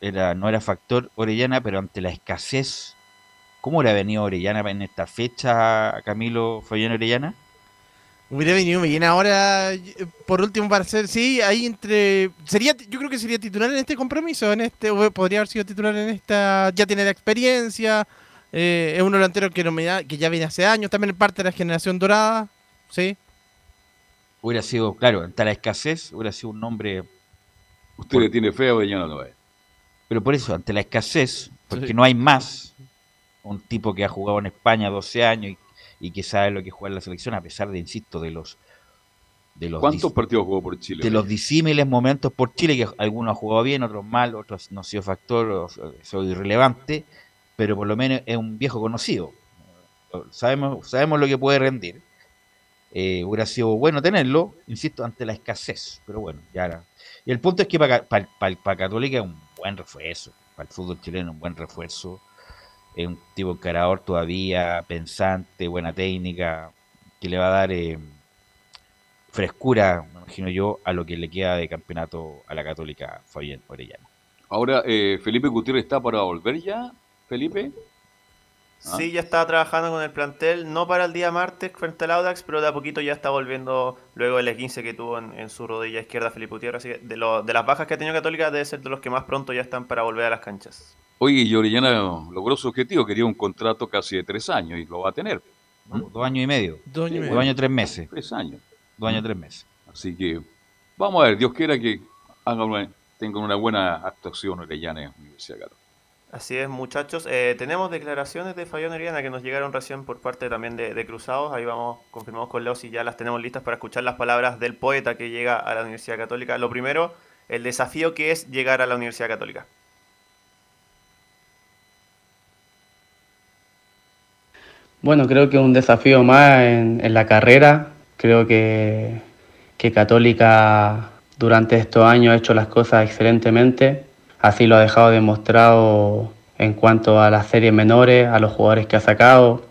era, no era factor Orellana, pero ante la escasez, ¿cómo le ha venido Orellana en esta fecha, Camilo Fabián Orellana? Hubiera venido bien ahora, por último, para ser, sí, ahí entre. sería Yo creo que sería titular en este compromiso, en este podría haber sido titular en esta. Ya tiene la experiencia, eh, es un delantero que, que ya viene hace años, también es parte de la generación dorada, ¿sí? hubiera sido, claro, ante la escasez, hubiera sido un nombre. Usted le tiene feo y yo no lo Pero por eso, ante la escasez, porque no hay más, un tipo que ha jugado en España 12 años y, que sabe lo que juega la selección, a pesar de, insisto, de los. De los ¿Cuántos partidos jugó por Chile? De los disímiles momentos por Chile, que algunos han jugado bien, otros mal, otros no han sido factor, soy irrelevante, pero por lo menos es un viejo conocido. Sabemos, sabemos lo que puede rendir eh, hubiera sido bueno tenerlo, insisto, ante la escasez, pero bueno, ya era. Y el punto es que para, para, Católica es un buen refuerzo, para el fútbol chileno un buen refuerzo, es un tipo encarador todavía, pensante, buena técnica, que le va a dar eh, frescura, me imagino yo, a lo que le queda de campeonato a la Católica Fabián Orellana. Ahora, eh, Felipe Gutiérrez está para volver ya, Felipe. ¿Ah? Sí, ya estaba trabajando con el plantel, no para el día martes frente al Audax, pero de a poquito ya está volviendo luego el E15 que tuvo en, su rodilla izquierda Felipe Gutiérrez. Así que de, lo, de las bajas que ha tenido Católica debe ser de los que más pronto ya están para volver a las canchas. Oye, y Orellana logró su objetivo, quería un contrato casi de tres años y lo va a tener. Dos años y medio. Dos años y medio. Dos años tres meses. Tres años. Dos años tres meses. Así que vamos a ver, Dios quiera que tengan una buena actuación Orellana en la Universidad Católica. Así es, muchachos. Eh, tenemos declaraciones de Fabián Oriana que nos llegaron recién por parte también de, Cruzados. Ahí vamos, confirmamos con Leo si ya las tenemos listas para escuchar las palabras del poeta que llega a la Universidad Católica. Lo primero, el desafío que es llegar a la Universidad Católica. Bueno, creo que un desafío más en, la carrera. Creo que, que Católica durante estos años ha hecho las cosas excelentemente Así lo ha dejado demostrado en cuanto a las series menores, a los jugadores que ha sacado,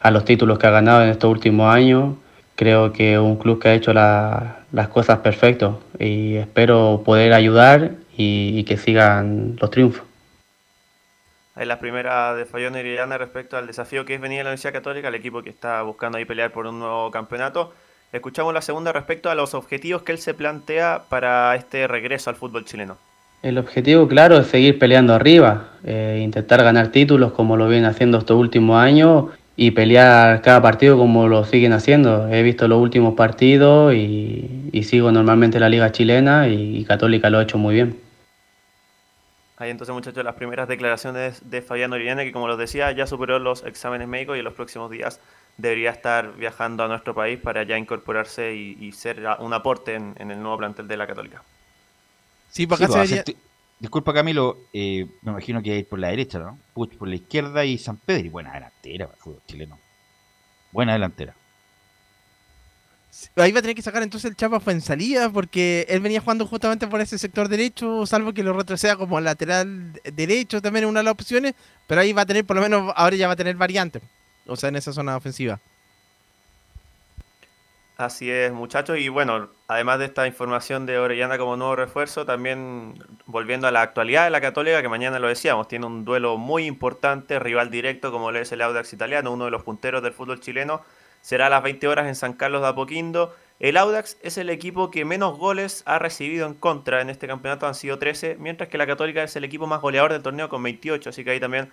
a los títulos que ha ganado en estos últimos años. Creo que un club que ha hecho las cosas perfectas y espero poder ayudar y, que sigan los triunfos. Es la primera de Fayón Iriana respecto al desafío que es venir a la Universidad Católica, el equipo que está buscando ahí pelear por un nuevo campeonato. Escuchamos la segunda respecto a los objetivos que él se plantea para este regreso al fútbol chileno. El objetivo, claro, es seguir peleando arriba, eh, intentar ganar títulos como lo vienen haciendo estos últimos años y pelear cada partido como lo siguen haciendo. He visto los últimos partidos y, sigo normalmente la liga chilena y, Católica lo ha hecho muy bien. Ahí entonces muchachos las primeras declaraciones de Fabián Oriana que como los decía ya superó los exámenes médicos y en los próximos días debería estar viajando a nuestro país para ya incorporarse y, ser un aporte en el nuevo plantel de la Católica. Sí, para acá se Disculpa Camilo, eh, me imagino que hay por la derecha, ¿no? Puch por la izquierda y San Pedro. Y buena delantera para el fútbol chileno. Buena delantera. Ahí va a tener que sacar entonces el Chapa fue en salida porque él venía jugando justamente por ese sector derecho, salvo que lo retroceda como lateral derecho también en una de las opciones, pero ahí va a tener, por lo menos ahora ya va a tener variante, o sea, en esa zona ofensiva. Así es, muchachos. Y bueno, además de esta información de Orellana como nuevo refuerzo, también volviendo a la actualidad de la Católica, que mañana lo decíamos, tiene un duelo muy importante, rival directo, como lo es el Audax italiano, uno de los punteros del fútbol chileno. Será a las 20 horas en San Carlos de Apoquindo. El Audax es el equipo que menos goles ha recibido en contra en este campeonato, han sido 13, mientras que la Católica es el equipo más goleador del torneo con 28, así que ahí también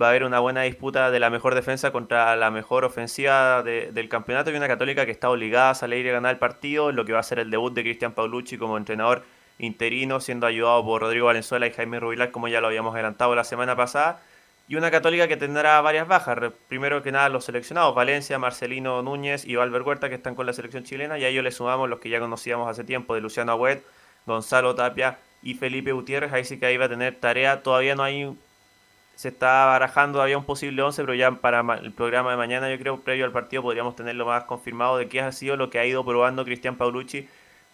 va a haber una buena disputa de la mejor defensa contra la mejor ofensiva del campeonato y una católica que está obligada a salir y ganar el partido, lo que va a ser el debut de Cristian Paulucci como entrenador interino, siendo ayudado por Rodrigo Valenzuela y Jaime Rubilar, como ya lo habíamos adelantado la semana pasada. Y una católica que tendrá varias bajas. Primero que nada los seleccionados, Valencia, Marcelino Núñez y Valver Huerta, que están con la selección chilena. Y a ellos le sumamos los que ya conocíamos hace tiempo, de Luciano Agüet, Gonzalo Tapia y Felipe Gutiérrez. Ahí sí que ahí va a tener tarea. Todavía no hay... Se está barajando todavía un posible 11, pero ya para el programa de mañana, yo creo, previo al partido, podríamos tenerlo más confirmado de qué ha sido lo que ha ido probando Cristian Paulucci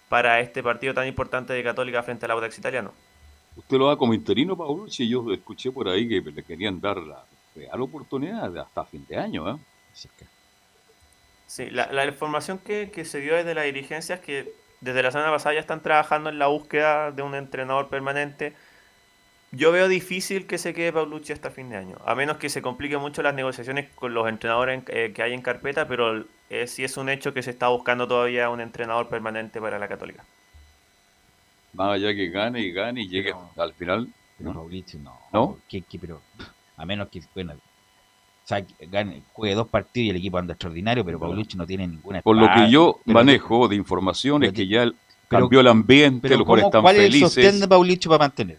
para este partido tan importante de Católica frente al Audax Italiano. Usted lo da como interino, Paulucci. Yo escuché por ahí que le querían dar la real oportunidad hasta fin de año. ¿eh? Sí, la, información que, que, se dio desde la dirigencia es que desde la semana pasada ya están trabajando en la búsqueda de un entrenador permanente. Yo veo difícil que se quede Paulucci hasta fin de año, a menos que se compliquen mucho las negociaciones con los entrenadores eh, que hay en carpeta, pero eh, sí es un hecho que se está buscando todavía un entrenador permanente para la Católica. Más allá que gane y gane y llegue al final. Pero ¿no? no. ¿No? pero a menos que, bueno, gane, juegue dos partidos y el equipo anda extraordinario, pero Paulucci no tiene ninguna Por lo que yo manejo de información es que ya cambió el ambiente, los jugadores están ¿cuál felices. ¿Cuál es el sostén de Paulucci para mantener?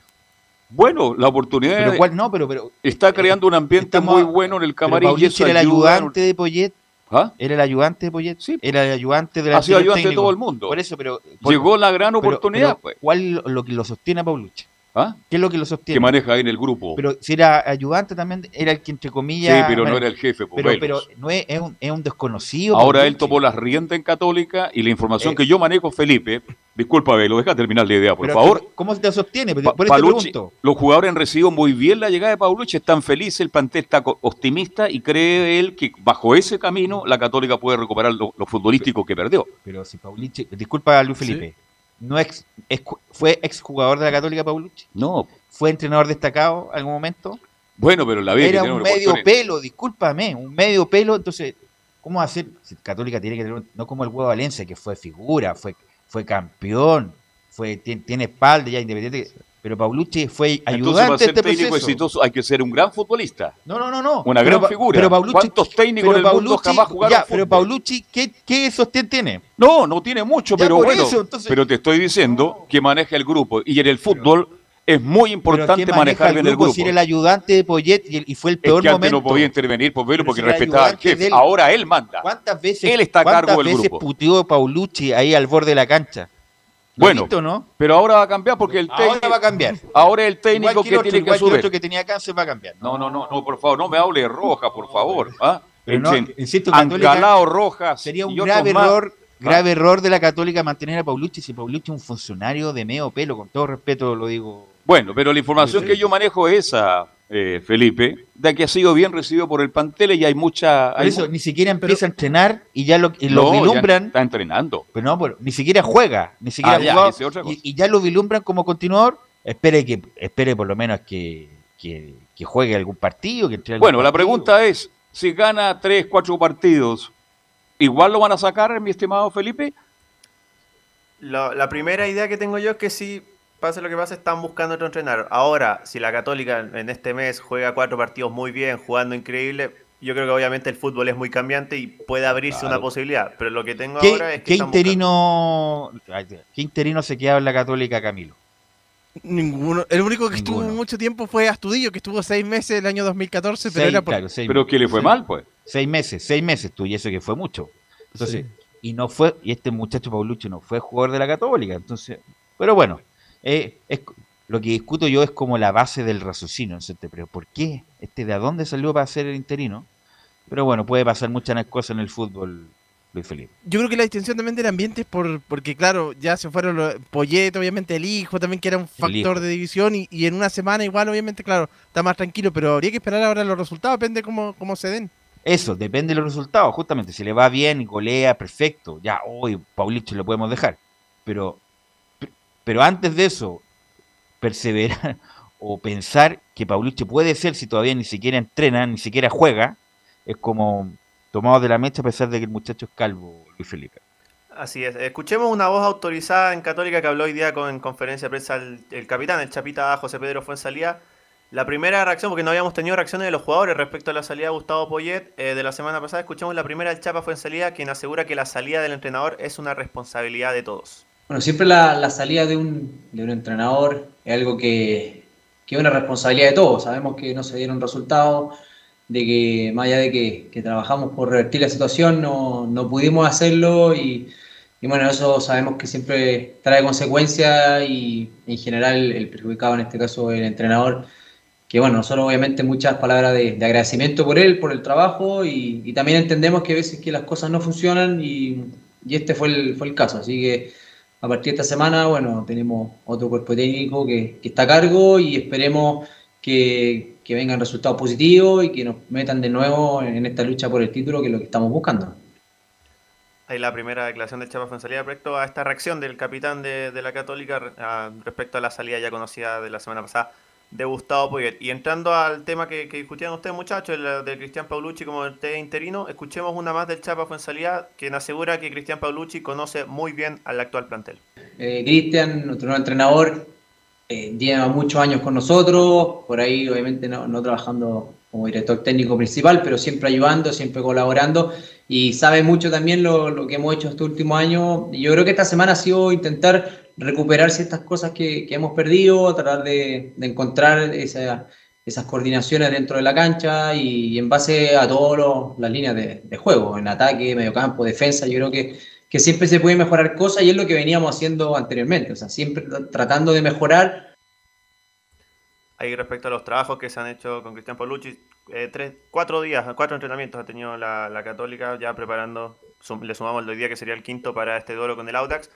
Bueno, la oportunidad pero cuál, no, pero, pero está creando un ambiente muy bueno en el camarín. y eso era el ayudante de Poyet ¿Ah? Era el ayudante de Poyet. Sí. Era el ayudante de la Ha sido ayudante de todo el mundo. Por eso, pero. Llegó la gran oportunidad. pues. ¿Cuál lo que lo sostiene a Paulucci? ¿Ah? ¿Qué es lo que lo sostiene? Que maneja ahí en el grupo. Pero si era ayudante también, era el que entre comillas. Sí, pero no era el jefe. Pero, pero no es, es, un, es, un, desconocido. Ahora él tomó las riendas en Católica y la información eh, que yo manejo, Felipe, disculpa, lo deja terminar la idea, por favor. ¿Cómo se te sostiene? Pa por Paulucci, los jugadores han recibido muy bien la llegada de Paulucci, están felices, el plantel está optimista y cree él que bajo ese camino la Católica puede recuperar lo, lo futbolístico que perdió. Pero si Paulucci, disculpa Luis Felipe. ¿Sí? No ex, ex, fue exjugador de la Católica Paulucci. No. ¿Fue entrenador destacado en algún momento? Bueno, pero la vida Era un medio pelo, discúlpame, un medio pelo. Entonces, ¿cómo hacer? Si Católica tiene que tener, no como el Huevo Valencia, que fue figura, fue, fue campeón, fue, tiene, tiene espalda ya independiente. Pero Paulucci fue ayudante Entonces, para ser este técnico proceso. exitoso hay que ser un gran futbolista. No, no, no, no. Una pero, gran figura. Pero Paulucci, ¿Cuántos técnicos pero en el mundo jamás jugaron ya? Pero Paulucci, ¿qué, qué sostén tiene? No, no tiene mucho, Ya, pero bueno. eso, entonces- Pero te estoy diciendo que maneja el grupo. Y en el fútbol es muy Pero importante ¿quién manejar maneja bien el grupo. Si era el ayudante de Poyet y, el- y fue el Es peor que antes momento. no podía intervenir por verlo Pero porque si respetaba al jefe. él. Ahora él manda. ¿Cuántas veces, Él está a cargo cuántas del veces grupo. puteó Paulucci ahí al borde de la cancha? ¿Lo Bueno, no? pero ahora va a cambiar porque el técnico. Ahora va a cambiar. Ahora el técnico Igual que, que el otro, tiene que igual que el subir. otro que tenía cáncer va a cambiar. No, no, no, no, por favor, no me hable de Rojas, por favor. ¿ah? No, En- insisto, Rojas. Sería un grave error, ¿Ah? grave error de la Católica mantener a Paulucci si Paulucci es un funcionario de medio pelo, con todo respeto lo digo. Bueno, pero la información que yo manejo es esa, eh, Felipe, de que ha sido bien recibido por el Pantele y hay mucha... Hay eso mu- ni siquiera empieza a entrenar y ya lo, y lo No, ya vislumbran. está entrenando. Pero no, pero ni siquiera juega, ni siquiera Ah, ya, y, y ya lo vislumbran como continuador. Espere que espere por lo menos que, que, que juegue algún partido. Que entre algún Bueno, la pregunta es, si gana tres, cuatro partidos, ¿igual lo van a sacar, mi estimado Felipe? La, la primera idea que tengo yo es que si pase lo que pase, están buscando otro entrenador. Ahora, si la Católica en este mes juega cuatro partidos muy bien, jugando increíble, yo creo que obviamente el fútbol es muy cambiante y puede abrirse una posibilidad. Pero lo que tengo ¿Qué, ahora es que qué están interino, ¿Qué interino se queda en la Católica, Camilo? Ninguno. El único que estuvo mucho tiempo fue Astudillo, que estuvo seis meses el año 2014, pero Seis, era por... claro, seis Pero que le fue Seis- mal, pues. Seis meses, seis meses tú, y eso que fue mucho. Entonces, y no fue, y este muchacho Paulucci no fue jugador de la Católica, entonces, pero bueno, eh, es, lo que discuto yo es como la base del raciocinio, entonces, pero ¿por qué? Este, ¿De dónde salió para ser el interino? Pero bueno, puede pasar muchas cosas en el fútbol, Luis Felipe. Yo creo que la distinción también del ambiente es por, porque, claro, ya se fueron los Poyet, obviamente el hijo también, que era un factor de división, y, y en una semana igual, obviamente, claro, está más tranquilo, pero habría que esperar ahora los resultados, depende cómo, cómo se den. Eso, depende de los resultados, justamente. Si le va bien y golea, perfecto. Ya, hoy Paulicho lo podemos dejar. Pero, pero antes de eso, perseverar [laughs] o pensar que Paulicho puede ser, si todavía ni siquiera entrena, ni siquiera juega, es como tomado de la mecha a pesar de que el muchacho es calvo, Luis Felipe. Así es. Escuchemos una voz autorizada en Católica que habló hoy día con, en conferencia de prensa el, capitán, el chapita José Pedro Fuensalía, La primera reacción, porque no habíamos tenido reacciones de los jugadores respecto a la salida de Gustavo Poyet eh, de la semana pasada, escuchamos la primera del Chapa fue en salida, quien asegura que la salida del entrenador es una responsabilidad de todos. Bueno, siempre la, salida de un, de un, entrenador es algo que, que, es una responsabilidad de todos. Sabemos que no se dieron resultados, de que más allá de que, trabajamos por revertir la situación, no, no pudimos hacerlo y, y, bueno, eso sabemos que siempre trae consecuencias y en general el perjudicado en este caso el entrenador que bueno, nosotros obviamente muchas palabras de, agradecimiento por él, por el trabajo y, también entendemos que a veces que las cosas no funcionan y, este fue el, fue el caso. Así que a partir de esta semana, bueno, tenemos otro cuerpo técnico que, está a cargo y esperemos que, que, vengan resultados positivos y que nos metan de nuevo en esta lucha por el título, que es lo que estamos buscando. Ahí la primera declaración del Chapa salida respecto a esta reacción del capitán de, de la Católica respecto a la salida ya conocida de la semana pasada de Gustavo Poyet. Y entrando al tema que, discutían ustedes, muchachos, el de Cristian Paulucci como el T interino, escuchemos una más del Chapa Fuensalía, quien asegura que Cristian Paulucci conoce muy bien al actual plantel. Eh, Cristian, nuestro nuevo entrenador, eh, lleva muchos años con nosotros, por ahí obviamente no trabajando como director técnico principal, pero siempre ayudando, siempre colaborando y sabe mucho también lo, lo que hemos hecho este último año. Y yo creo que esta semana ha sido intentar recuperar ciertas cosas que, que hemos perdido, tratar de, de encontrar esa, esas coordinaciones dentro de la cancha y, en base a todas las líneas de, de, juego, en ataque, mediocampo, defensa, yo creo que, que siempre se puede mejorar cosas y es lo que veníamos haciendo anteriormente, o sea, siempre tratando de mejorar. Ahí respecto a los trabajos que se han hecho con Cristian Polucci, eh, tres, cuatro días, cuatro entrenamientos ha tenido la, la Católica ya preparando, le sumamos el de hoy día que sería el quinto para este duelo con el Audax.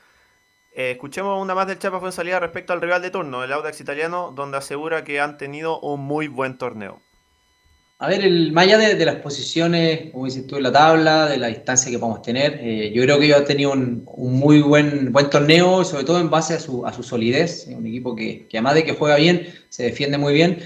Eh, escuchemos una más del Chapa fue salida respecto al rival de turno, el Audax italiano, donde asegura que han tenido un muy buen torneo. A ver, el, más allá de, las posiciones, como dices tú, en la tabla, de la distancia que podemos tener, eh, yo creo que ellos han tenido un, muy buen, buen torneo, sobre todo en base a su, a su solidez. Un equipo que, que, además de que juega bien, se defiende muy bien.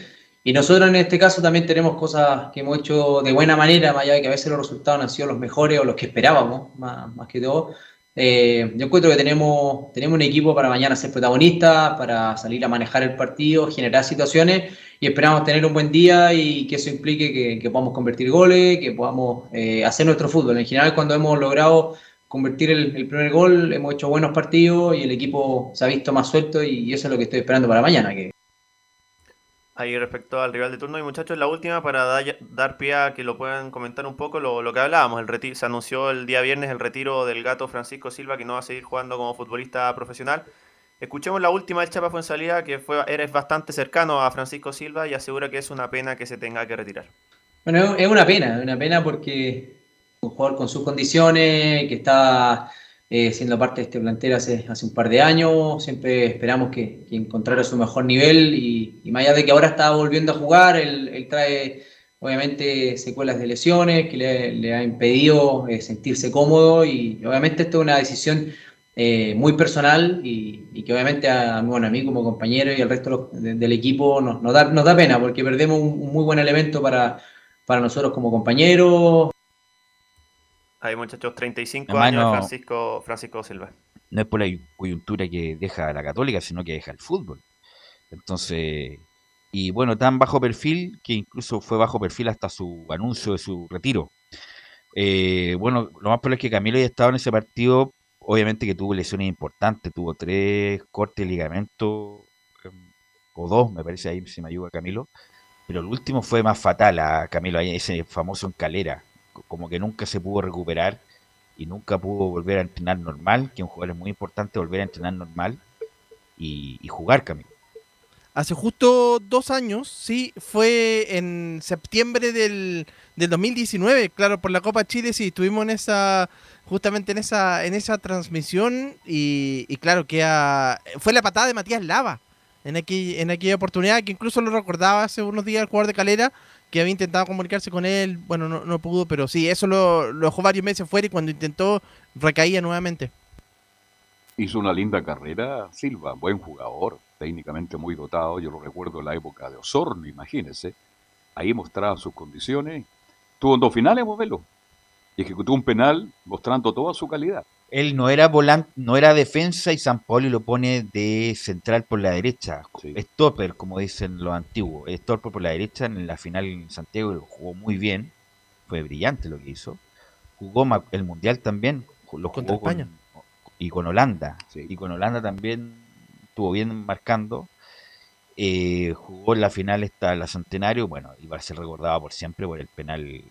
Y nosotros en este caso también tenemos cosas que hemos hecho de buena manera, más allá de que a veces los resultados han sido los mejores o los que esperábamos, más, más que todo. Eh, yo encuentro que tenemos, tenemos un equipo para mañana ser protagonistas, para salir a manejar el partido, generar situaciones y esperamos tener un buen día y que eso implique que, podamos convertir goles, que podamos eh, hacer nuestro fútbol. En general, cuando hemos logrado convertir el, primer gol, hemos hecho buenos partidos y el equipo se ha visto más suelto y eso es lo que estoy esperando para mañana. Que, Ahí respecto al rival de turno y muchachos, la última para dar pie a que lo puedan comentar un poco lo, que hablábamos. El retiro, se anunció el día viernes el retiro del gato Francisco Silva que no va a seguir jugando como futbolista profesional. Escuchemos la última del Chapa salida que fue, eres bastante cercano a Francisco Silva y asegura que es una pena que se tenga que retirar. Bueno, es una pena, es una pena porque un jugador con sus condiciones, que está eh, siendo parte de este plantel hace, hace un par de años. Siempre esperamos que, que encontrara su mejor nivel y, y, más allá de que ahora está volviendo a jugar, él, trae obviamente secuelas de lesiones que le, le ha impedido eh, sentirse cómodo y obviamente esto es una decisión eh, muy personal y, y, que obviamente a, bueno, a mí como compañero y al resto del equipo nos, nos, da, nos da pena porque perdemos un, un muy buen elemento para, para nosotros como compañeros. Hay muchachos, 35 años Francisco, Francisco Silva. No es por la coyuntura que deja la católica, sino que deja el fútbol. Entonces, y bueno, tan bajo perfil que incluso fue bajo perfil hasta su anuncio de su retiro. Eh, bueno, lo más probable es que Camilo haya estado en ese partido, obviamente que tuvo lesiones importantes, tuvo tres cortes de ligamento, em, o dos, me parece ahí, si me ayuda Camilo, pero el último fue más fatal a Camilo, ese famoso en calera, como que nunca se pudo recuperar y nunca pudo volver a entrenar normal, que un jugador es muy importante volver a entrenar normal y, jugar, Camilo. Hace justo dos años, sí, fue en septiembre del, del 2019, claro, por la Copa Chile, sí, estuvimos en esa, justamente en esa, en esa transmisión y, claro que fue la patada de Matías Lava en, en aquella oportunidad, que incluso lo recordaba hace unos días el jugador de Calera, que había intentado comunicarse con él, bueno, no, no pudo, pero sí, eso lo, lo, dejó varios meses fuera y cuando intentó recaía nuevamente. Hizo una linda carrera Silva, buen jugador, técnicamente muy dotado, yo lo recuerdo en la época de Osorno, imagínense, ahí mostraba sus condiciones, tuvo dos finales, modelo, y ejecutó un penal mostrando toda su calidad. Él no era volante, no era defensa y San Paolo lo pone de central por la derecha. Stopper, como dicen los antiguos. Stopper por la derecha en la final en Santiago lo jugó muy bien. Fue brillante lo que hizo. Jugó el Mundial también. Lo Contra con- España. y con Holanda. Y con Holanda también estuvo bien marcando. Eh, jugó en la final esta la Centenario, bueno, y va a ser recordado por siempre por el penal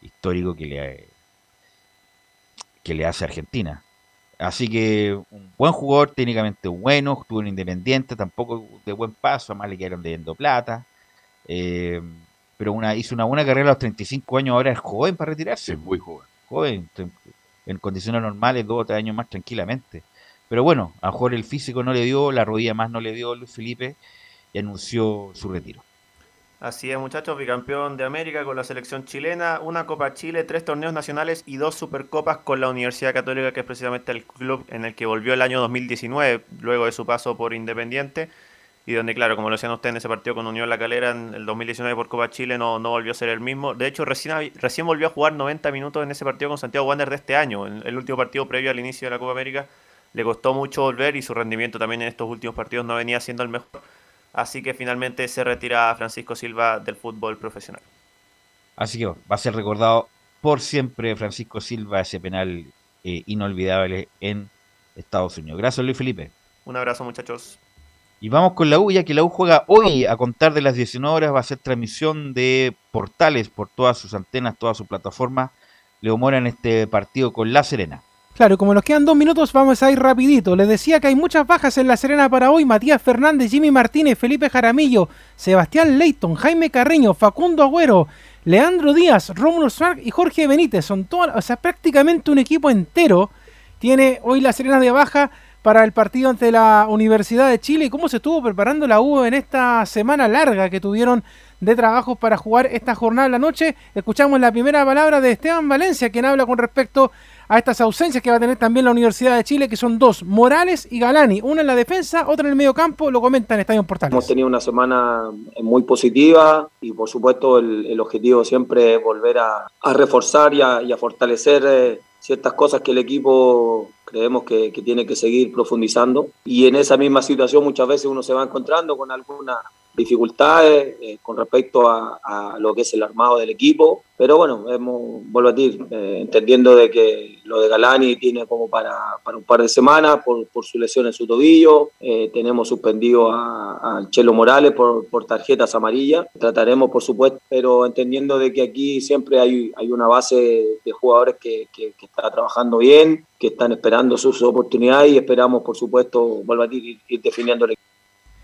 histórico que le, que le hace a Argentina. Así que un buen jugador, técnicamente bueno, estuvo en Independiente, tampoco de buen paso, además le quedaron debiendo plata. eh, pero una, hizo una buena carrera a los 35 años, ahora es joven para retirarse. Es muy joven. Joven, en condiciones normales, dos o tres años más tranquilamente. Pero bueno, a lo mejor el físico no le dio, la rodilla más no le dio Luis Felipe y anunció su retiro. Así es, muchachos, bicampeón de América con la selección chilena, una Copa Chile, tres torneos nacionales y dos Supercopas con la Universidad Católica, que es precisamente el club en el que volvió el año 2019, luego de su paso por Independiente, y donde, claro, como lo decían ustedes en ese partido con Unión La Calera en el 2019 por Copa Chile, no, no volvió a ser el mismo. De hecho, recién, recién volvió a jugar 90 minutos en ese partido con Santiago Wander de este año, en el último partido previo al inicio de la Copa América. Le costó mucho volver y su rendimiento también en estos últimos partidos no venía siendo el mejor. Así que finalmente se retira Francisco Silva del fútbol profesional. Así que va a ser recordado por siempre Francisco Silva, ese penal eh, inolvidable en Estados Unidos. Gracias Luis Felipe. Un abrazo muchachos. Y vamos con la U, ya que la U juega hoy a contar de las 19 horas, va a ser transmisión de portales por todas sus antenas, todas sus plataformas. Leo Mora en este partido con La Serena. Claro, como nos quedan dos minutos, vamos a ir rapidito. Les decía que hay muchas bajas en La Serena para hoy. Matías Fernández, Jimmy Martínez, Felipe Jaramillo, Sebastián Leighton, Jaime Carreño, Facundo Agüero, Leandro Díaz, Rómulo Swark y Jorge Benítez. Son o sea, prácticamente un equipo entero. Tiene hoy La Serena de baja para el partido ante la Universidad de Chile. ¿Y cómo se estuvo preparando la U en esta semana larga que tuvieron de trabajos para jugar esta jornada en la noche? Escuchamos la primera palabra de Esteban Valencia, quien habla con respecto a estas ausencias que va a tener también la Universidad de Chile, que son dos, Morales y Galani, una en la defensa, otra en el medio campo, lo comenta en Estadio Portales. Hemos tenido una semana muy positiva y por supuesto el, el objetivo siempre es volver a, a reforzar y a, y a fortalecer eh, ciertas cosas que el equipo creemos que, que tiene que seguir profundizando y en esa misma situación muchas veces uno se va encontrando con algunas dificultades eh, con respecto a, lo que es el armado del equipo, pero bueno, hemos, vuelvo a decir, eh, entendiendo de que lo de Galani tiene como para, para un par de semanas por, por su lesión en su tobillo, eh, tenemos suspendido a, Chelo Morales por, por tarjetas amarillas, trataremos por supuesto, pero entendiendo de que aquí siempre hay, hay una base de jugadores que, que, que está trabajando bien, que están esperando sus oportunidades y esperamos por supuesto, vuelvo a decir, ir, ir definiendo el equipo.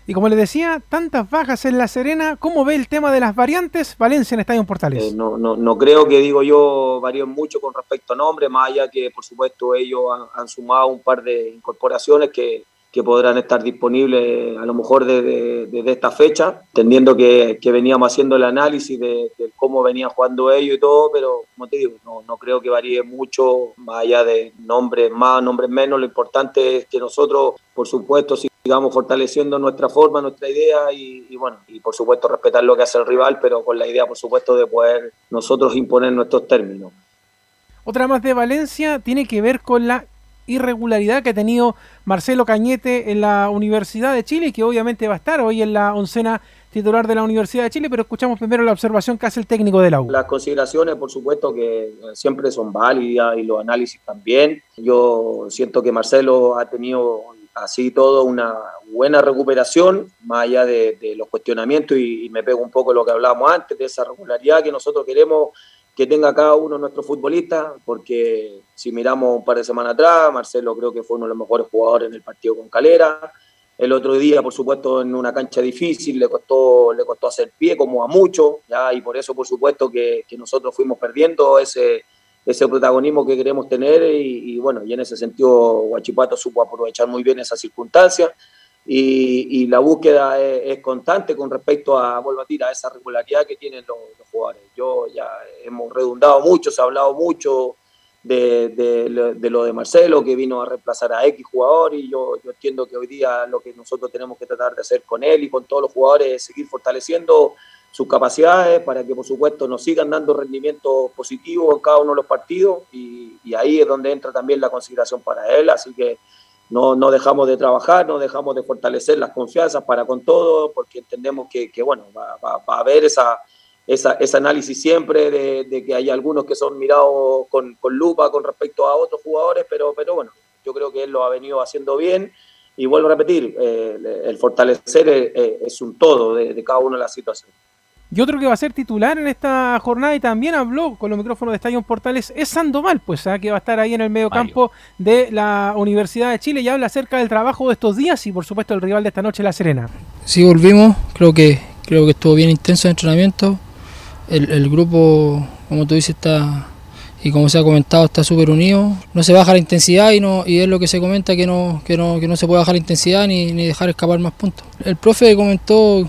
Y como les decía, tantas bajas en La Serena, ¿cómo ve el tema de las variantes? Valencia en Estadio Portales. Eh, no, no, no creo que, digo yo, varíen mucho con respecto a nombres, más allá que, por supuesto, ellos han, sumado un par de incorporaciones que, que podrán estar disponibles a lo mejor desde, esta fecha, entendiendo que, veníamos haciendo el análisis de, cómo venían jugando ellos y todo, pero como te digo, no, no creo que varíe mucho, más allá de nombres más, nombres menos, lo importante es que nosotros, por supuesto, sigamos fortaleciendo nuestra forma, nuestra idea y, y, bueno, y por supuesto respetar lo que hace el rival, pero con la idea, por supuesto, de poder nosotros imponer nuestros términos. Otra más de Valencia tiene que ver con la irregularidad que ha tenido Marcelo Cañete en la Universidad de Chile, que obviamente va a estar hoy en la oncena titular de la Universidad de Chile, pero escuchamos primero la observación que hace el técnico de la U. Las consideraciones, por supuesto, que siempre son válidas y los análisis también. Yo siento que Marcelo ha tenido así todo una buena recuperación, más allá de, los cuestionamientos, y, me pego un poco lo que hablábamos antes, de esa regularidad que nosotros queremos que tenga cada uno de nuestros futbolistas, porque si miramos un par de semanas atrás, Marcelo creo que fue uno de los mejores jugadores en el partido con Calera. El otro día, por supuesto, en una cancha difícil, le costó, le costó hacer pie, como a muchos, y por eso, por supuesto, que nosotros fuimos perdiendo ese, ese protagonismo que queremos tener y, y, bueno, y en ese sentido Guachipato supo aprovechar muy bien esas circunstancias y, y la búsqueda es, es, constante con respecto a, vuelvo a decir, a esa regularidad que tienen los, los, jugadores. Yo ya hemos redundado mucho, se ha hablado mucho de, de, de, lo de Marcelo, que vino a reemplazar a X jugador y yo, yo entiendo que hoy día lo que nosotros tenemos que tratar de hacer con él y con todos los jugadores es seguir fortaleciendo sus capacidades, para que por supuesto nos sigan dando rendimiento positivo en cada uno de los partidos y, ahí es donde entra también la consideración para él, así que no, no dejamos de trabajar, no dejamos de fortalecer las confianzas para con todo, porque entendemos que, bueno, va, va, a haber esa, esa, ese análisis siempre de, que hay algunos que son mirados con, con, lupa con respecto a otros jugadores, pero, pero bueno, yo creo que él lo ha venido haciendo bien. Y vuelvo a repetir, eh, el fortalecer es, es un todo de, de cada una de las situaciones. Y otro que va a ser titular en esta jornada y también habló con los micrófonos de Estadio Portales es Sandoval, pues ¿eh? que va a estar ahí en el medio campo de la Universidad de Chile y habla acerca del trabajo de estos días y por supuesto el rival de esta noche, La Serena. Sí, volvimos, creo que creo que estuvo bien intenso el entrenamiento. El, el grupo, como tú dices, está y como se ha comentado está súper unido. No se baja la intensidad y no y es lo que se comenta que no que no, que no se puede bajar la intensidad ni, ni dejar escapar más puntos. El profe comentó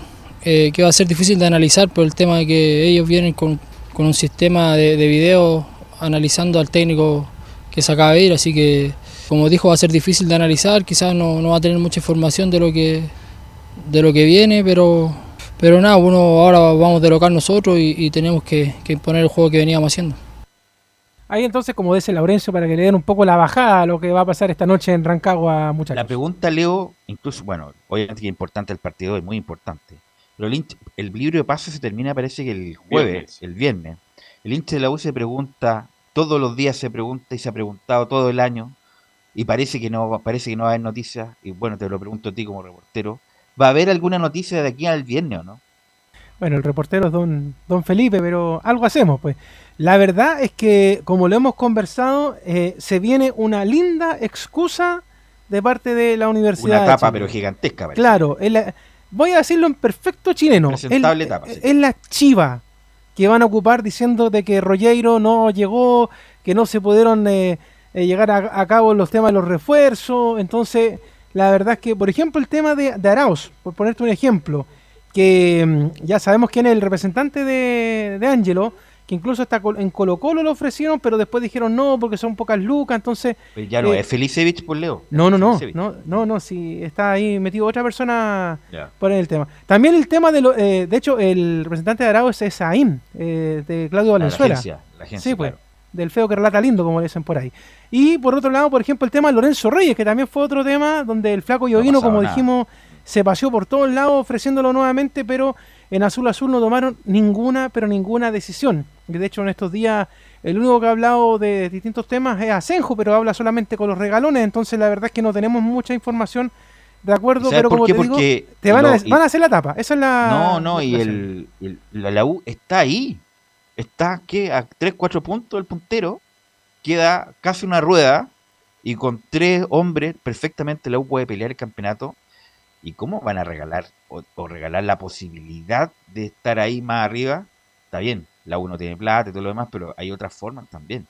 eh, que va a ser difícil de analizar por el tema de que ellos vienen con, con un sistema de, de, video analizando al técnico que se acaba de ir, así que como dijo va a ser difícil de analizar, quizás no, no va a tener mucha información de lo que, de lo que viene, pero, pero nada, uno ahora vamos de local nosotros y, y tenemos que, que imponer el juego que veníamos haciendo. Ahí entonces, como dice Laurencio, para que le den un poco la bajada a lo que va a pasar esta noche en Rancagua, muchachos. La pregunta, Leo, incluso, bueno, obviamente que es importante el partido, es muy importante. Pero el, hincha, el libro de pases se termina, parece que el jueves, viernes. el viernes. El hincha de la U se pregunta, todos los días se pregunta y se ha preguntado todo el año, y parece que no, parece que no va a haber noticias, y bueno, te lo pregunto a ti como reportero, ¿va a haber alguna noticia de aquí al viernes o no? Bueno, el reportero es don, don Felipe, pero algo hacemos, pues. La verdad es que, como lo hemos conversado, eh, se viene una linda excusa de parte de la Universidad. Una etapa, pero gigantesca. Parece. Claro, es la, voy a decirlo en perfecto chileno. Presentable es, etapa, sí. es la chiva que van a ocupar diciendo de que Rollero no llegó, que no se pudieron eh, eh, llegar a, a, cabo los temas de los refuerzos. Entonces, la verdad es que, por ejemplo, el tema de, de Arauz, por ponerte un ejemplo, que mm, ya sabemos quién es el representante de, de Angelo, que incluso hasta en Colo Colo lo ofrecieron, pero después dijeron no, porque son pocas lucas, entonces... Pues ya no eh, es Felicevich por Leo. No, no, no, no, no, no, si está ahí metido otra persona yeah. por el tema. También el tema de lo, eh, de hecho, el representante de Arao es Saín, eh, de Claudio Valenzuela. La agencia, la agencia, sí, pues, claro. del feo que relata lindo, como dicen por ahí. Y por otro lado, por ejemplo, el tema de Lorenzo Reyes, que también fue otro tema donde el flaco Yovino, no como nada. dijimos, se paseó por todos lados ofreciéndolo nuevamente, pero en Azul Azul no tomaron ninguna, pero ninguna decisión. De hecho, en estos días, el único que ha hablado de distintos temas es Asenjo, pero habla solamente con los regalones, entonces la verdad es que no tenemos mucha información de acuerdo, pero como qué? te digo, Porque te van, lo, a, van a hacer la tapa. Esa es la. No, no, y el, el, la, la, U está ahí. Está que a 3, 4 puntos el puntero. Queda casi una rueda. Y con tres hombres, perfectamente la U puede pelear el campeonato. ¿Y cómo van a regalar o, regalar la posibilidad de estar ahí más arriba? Está bien, la U no tiene plata y todo lo demás, pero hay otras formas también.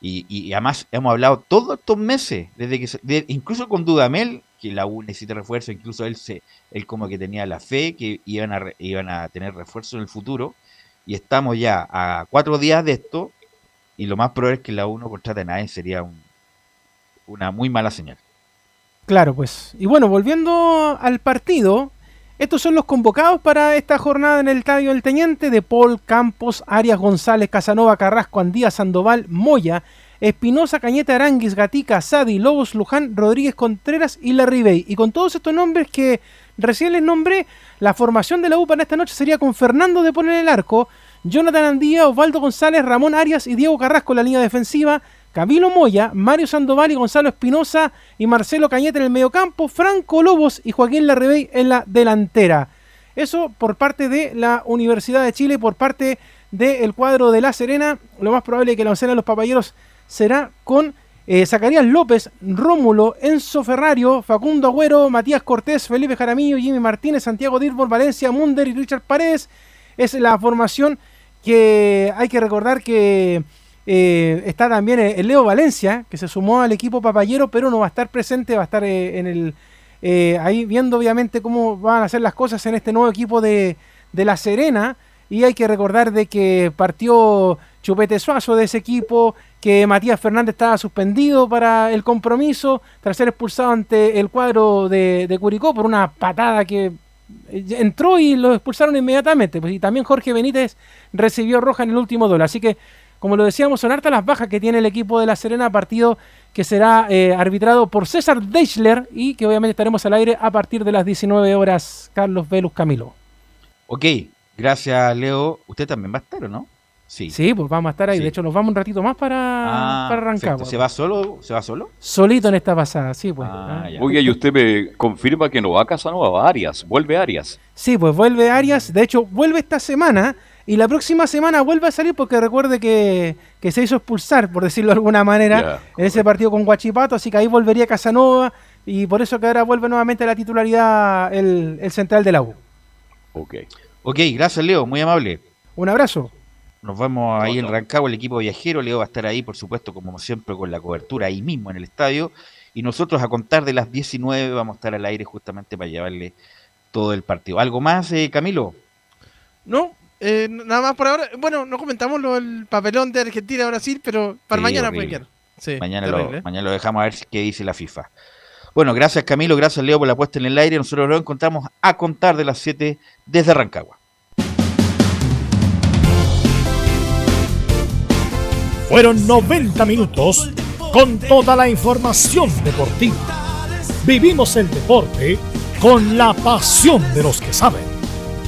Y, y, además hemos hablado todos estos meses, desde que de, incluso con Dudamel, que la U necesita refuerzo, incluso él se, él como que tenía la fe que iban a, iban a tener refuerzo en el futuro, y estamos ya a cuatro días de esto, y lo más probable es que la U no contrate a nadie, sería un, una muy mala señal. Claro, pues. Y bueno, volviendo al partido, estos son los convocados para esta jornada en el Estadio del Teniente de Paul Campos, Arias González, Casanova, Carrasco, Andía, Sandoval, Moya, Espinosa, Cañete, Aranguis, Gatica, Sadi, Lobos, Luján, Rodríguez Contreras y Larribey. Y con todos estos nombres que recién les nombré, la formación de la UPA en esta noche sería con Fernando de Pon en el arco, Jonathan Andía, Osvaldo González, Ramón Arias y Diego Carrasco en la línea defensiva, Camilo Moya, Mario Sandoval y Gonzalo Espinosa y Marcelo Cañete en el mediocampo, Franco Lobos y Joaquín Larrebey en la delantera. Eso por parte de la Universidad de Chile, por parte del cuadro de La Serena. Lo más probable que la oncena de los papayeros será con eh, Zacarías López, Rómulo, Enzo Ferrario, Facundo Agüero, Matías Cortés, Felipe Jaramillo, Jimmy Martínez, Santiago Dirbor, Valencia, Munder y Richard Paredes. Es la formación que hay que recordar que eh, está también el Leo Valencia, que se sumó al equipo papayero, pero no va a estar presente, va a estar eh, en el eh, ahí viendo obviamente cómo van a hacer las cosas en este nuevo equipo de, de, La Serena. Y hay que recordar de que partió Chupete Suazo de ese equipo, que Matías Fernández estaba suspendido para el compromiso, tras ser expulsado ante el cuadro de, de Curicó por una patada que eh, entró y lo expulsaron inmediatamente. Pues, y también Jorge Benítez recibió roja en el último duelo. Así que, como lo decíamos, son hartas las bajas que tiene el equipo de La Serena, partido que será eh, arbitrado por César Deichler y que obviamente estaremos al aire a partir de las 19 horas, Carlos Velus Camilo. Ok, gracias Leo. ¿Usted también va a estar o no? Sí. Sí, pues vamos a estar ahí. De hecho, nos vamos un ratito más para, Ah, para arrancar. perfecto. ¿Se va solo? ¿Se va solo? Solito en esta pasada, sí, pues. Ah, Ah. Oye, y usted me confirma que no va a Casanova, va a Arias, vuelve Arias. Sí, pues vuelve Arias. De hecho, vuelve esta semana. Y la próxima semana vuelve a salir porque recuerde que, que se hizo expulsar, por decirlo de alguna manera, en ese partido con Guachipato. Así que ahí volvería Casanova. Y por eso que ahora vuelve nuevamente a la titularidad el, el central de la U. Ok. Ok, gracias Leo, muy amable. Un abrazo. Nos vamos ahí en Rancagua, el equipo viajero. Leo va a estar ahí, por supuesto, como siempre, con la cobertura ahí mismo en el estadio. Y nosotros a contar de las 19 vamos a estar al aire justamente para llevarle todo el partido. ¿Algo más, eh, Camilo? No, eh, nada más por ahora. Bueno, no comentamos lo del papelón de Argentina-Brasil, pero para Sí, mañana puede quedar. Sí, mañana, lo, mañana lo dejamos a ver qué dice la FIFA. Bueno, gracias Camilo, gracias Leo por la puesta en el aire. Nosotros lo encontramos a contar de las 7 desde Rancagua. Fueron 90 minutos con toda la información deportiva. Vivimos el deporte con la pasión de los que saben.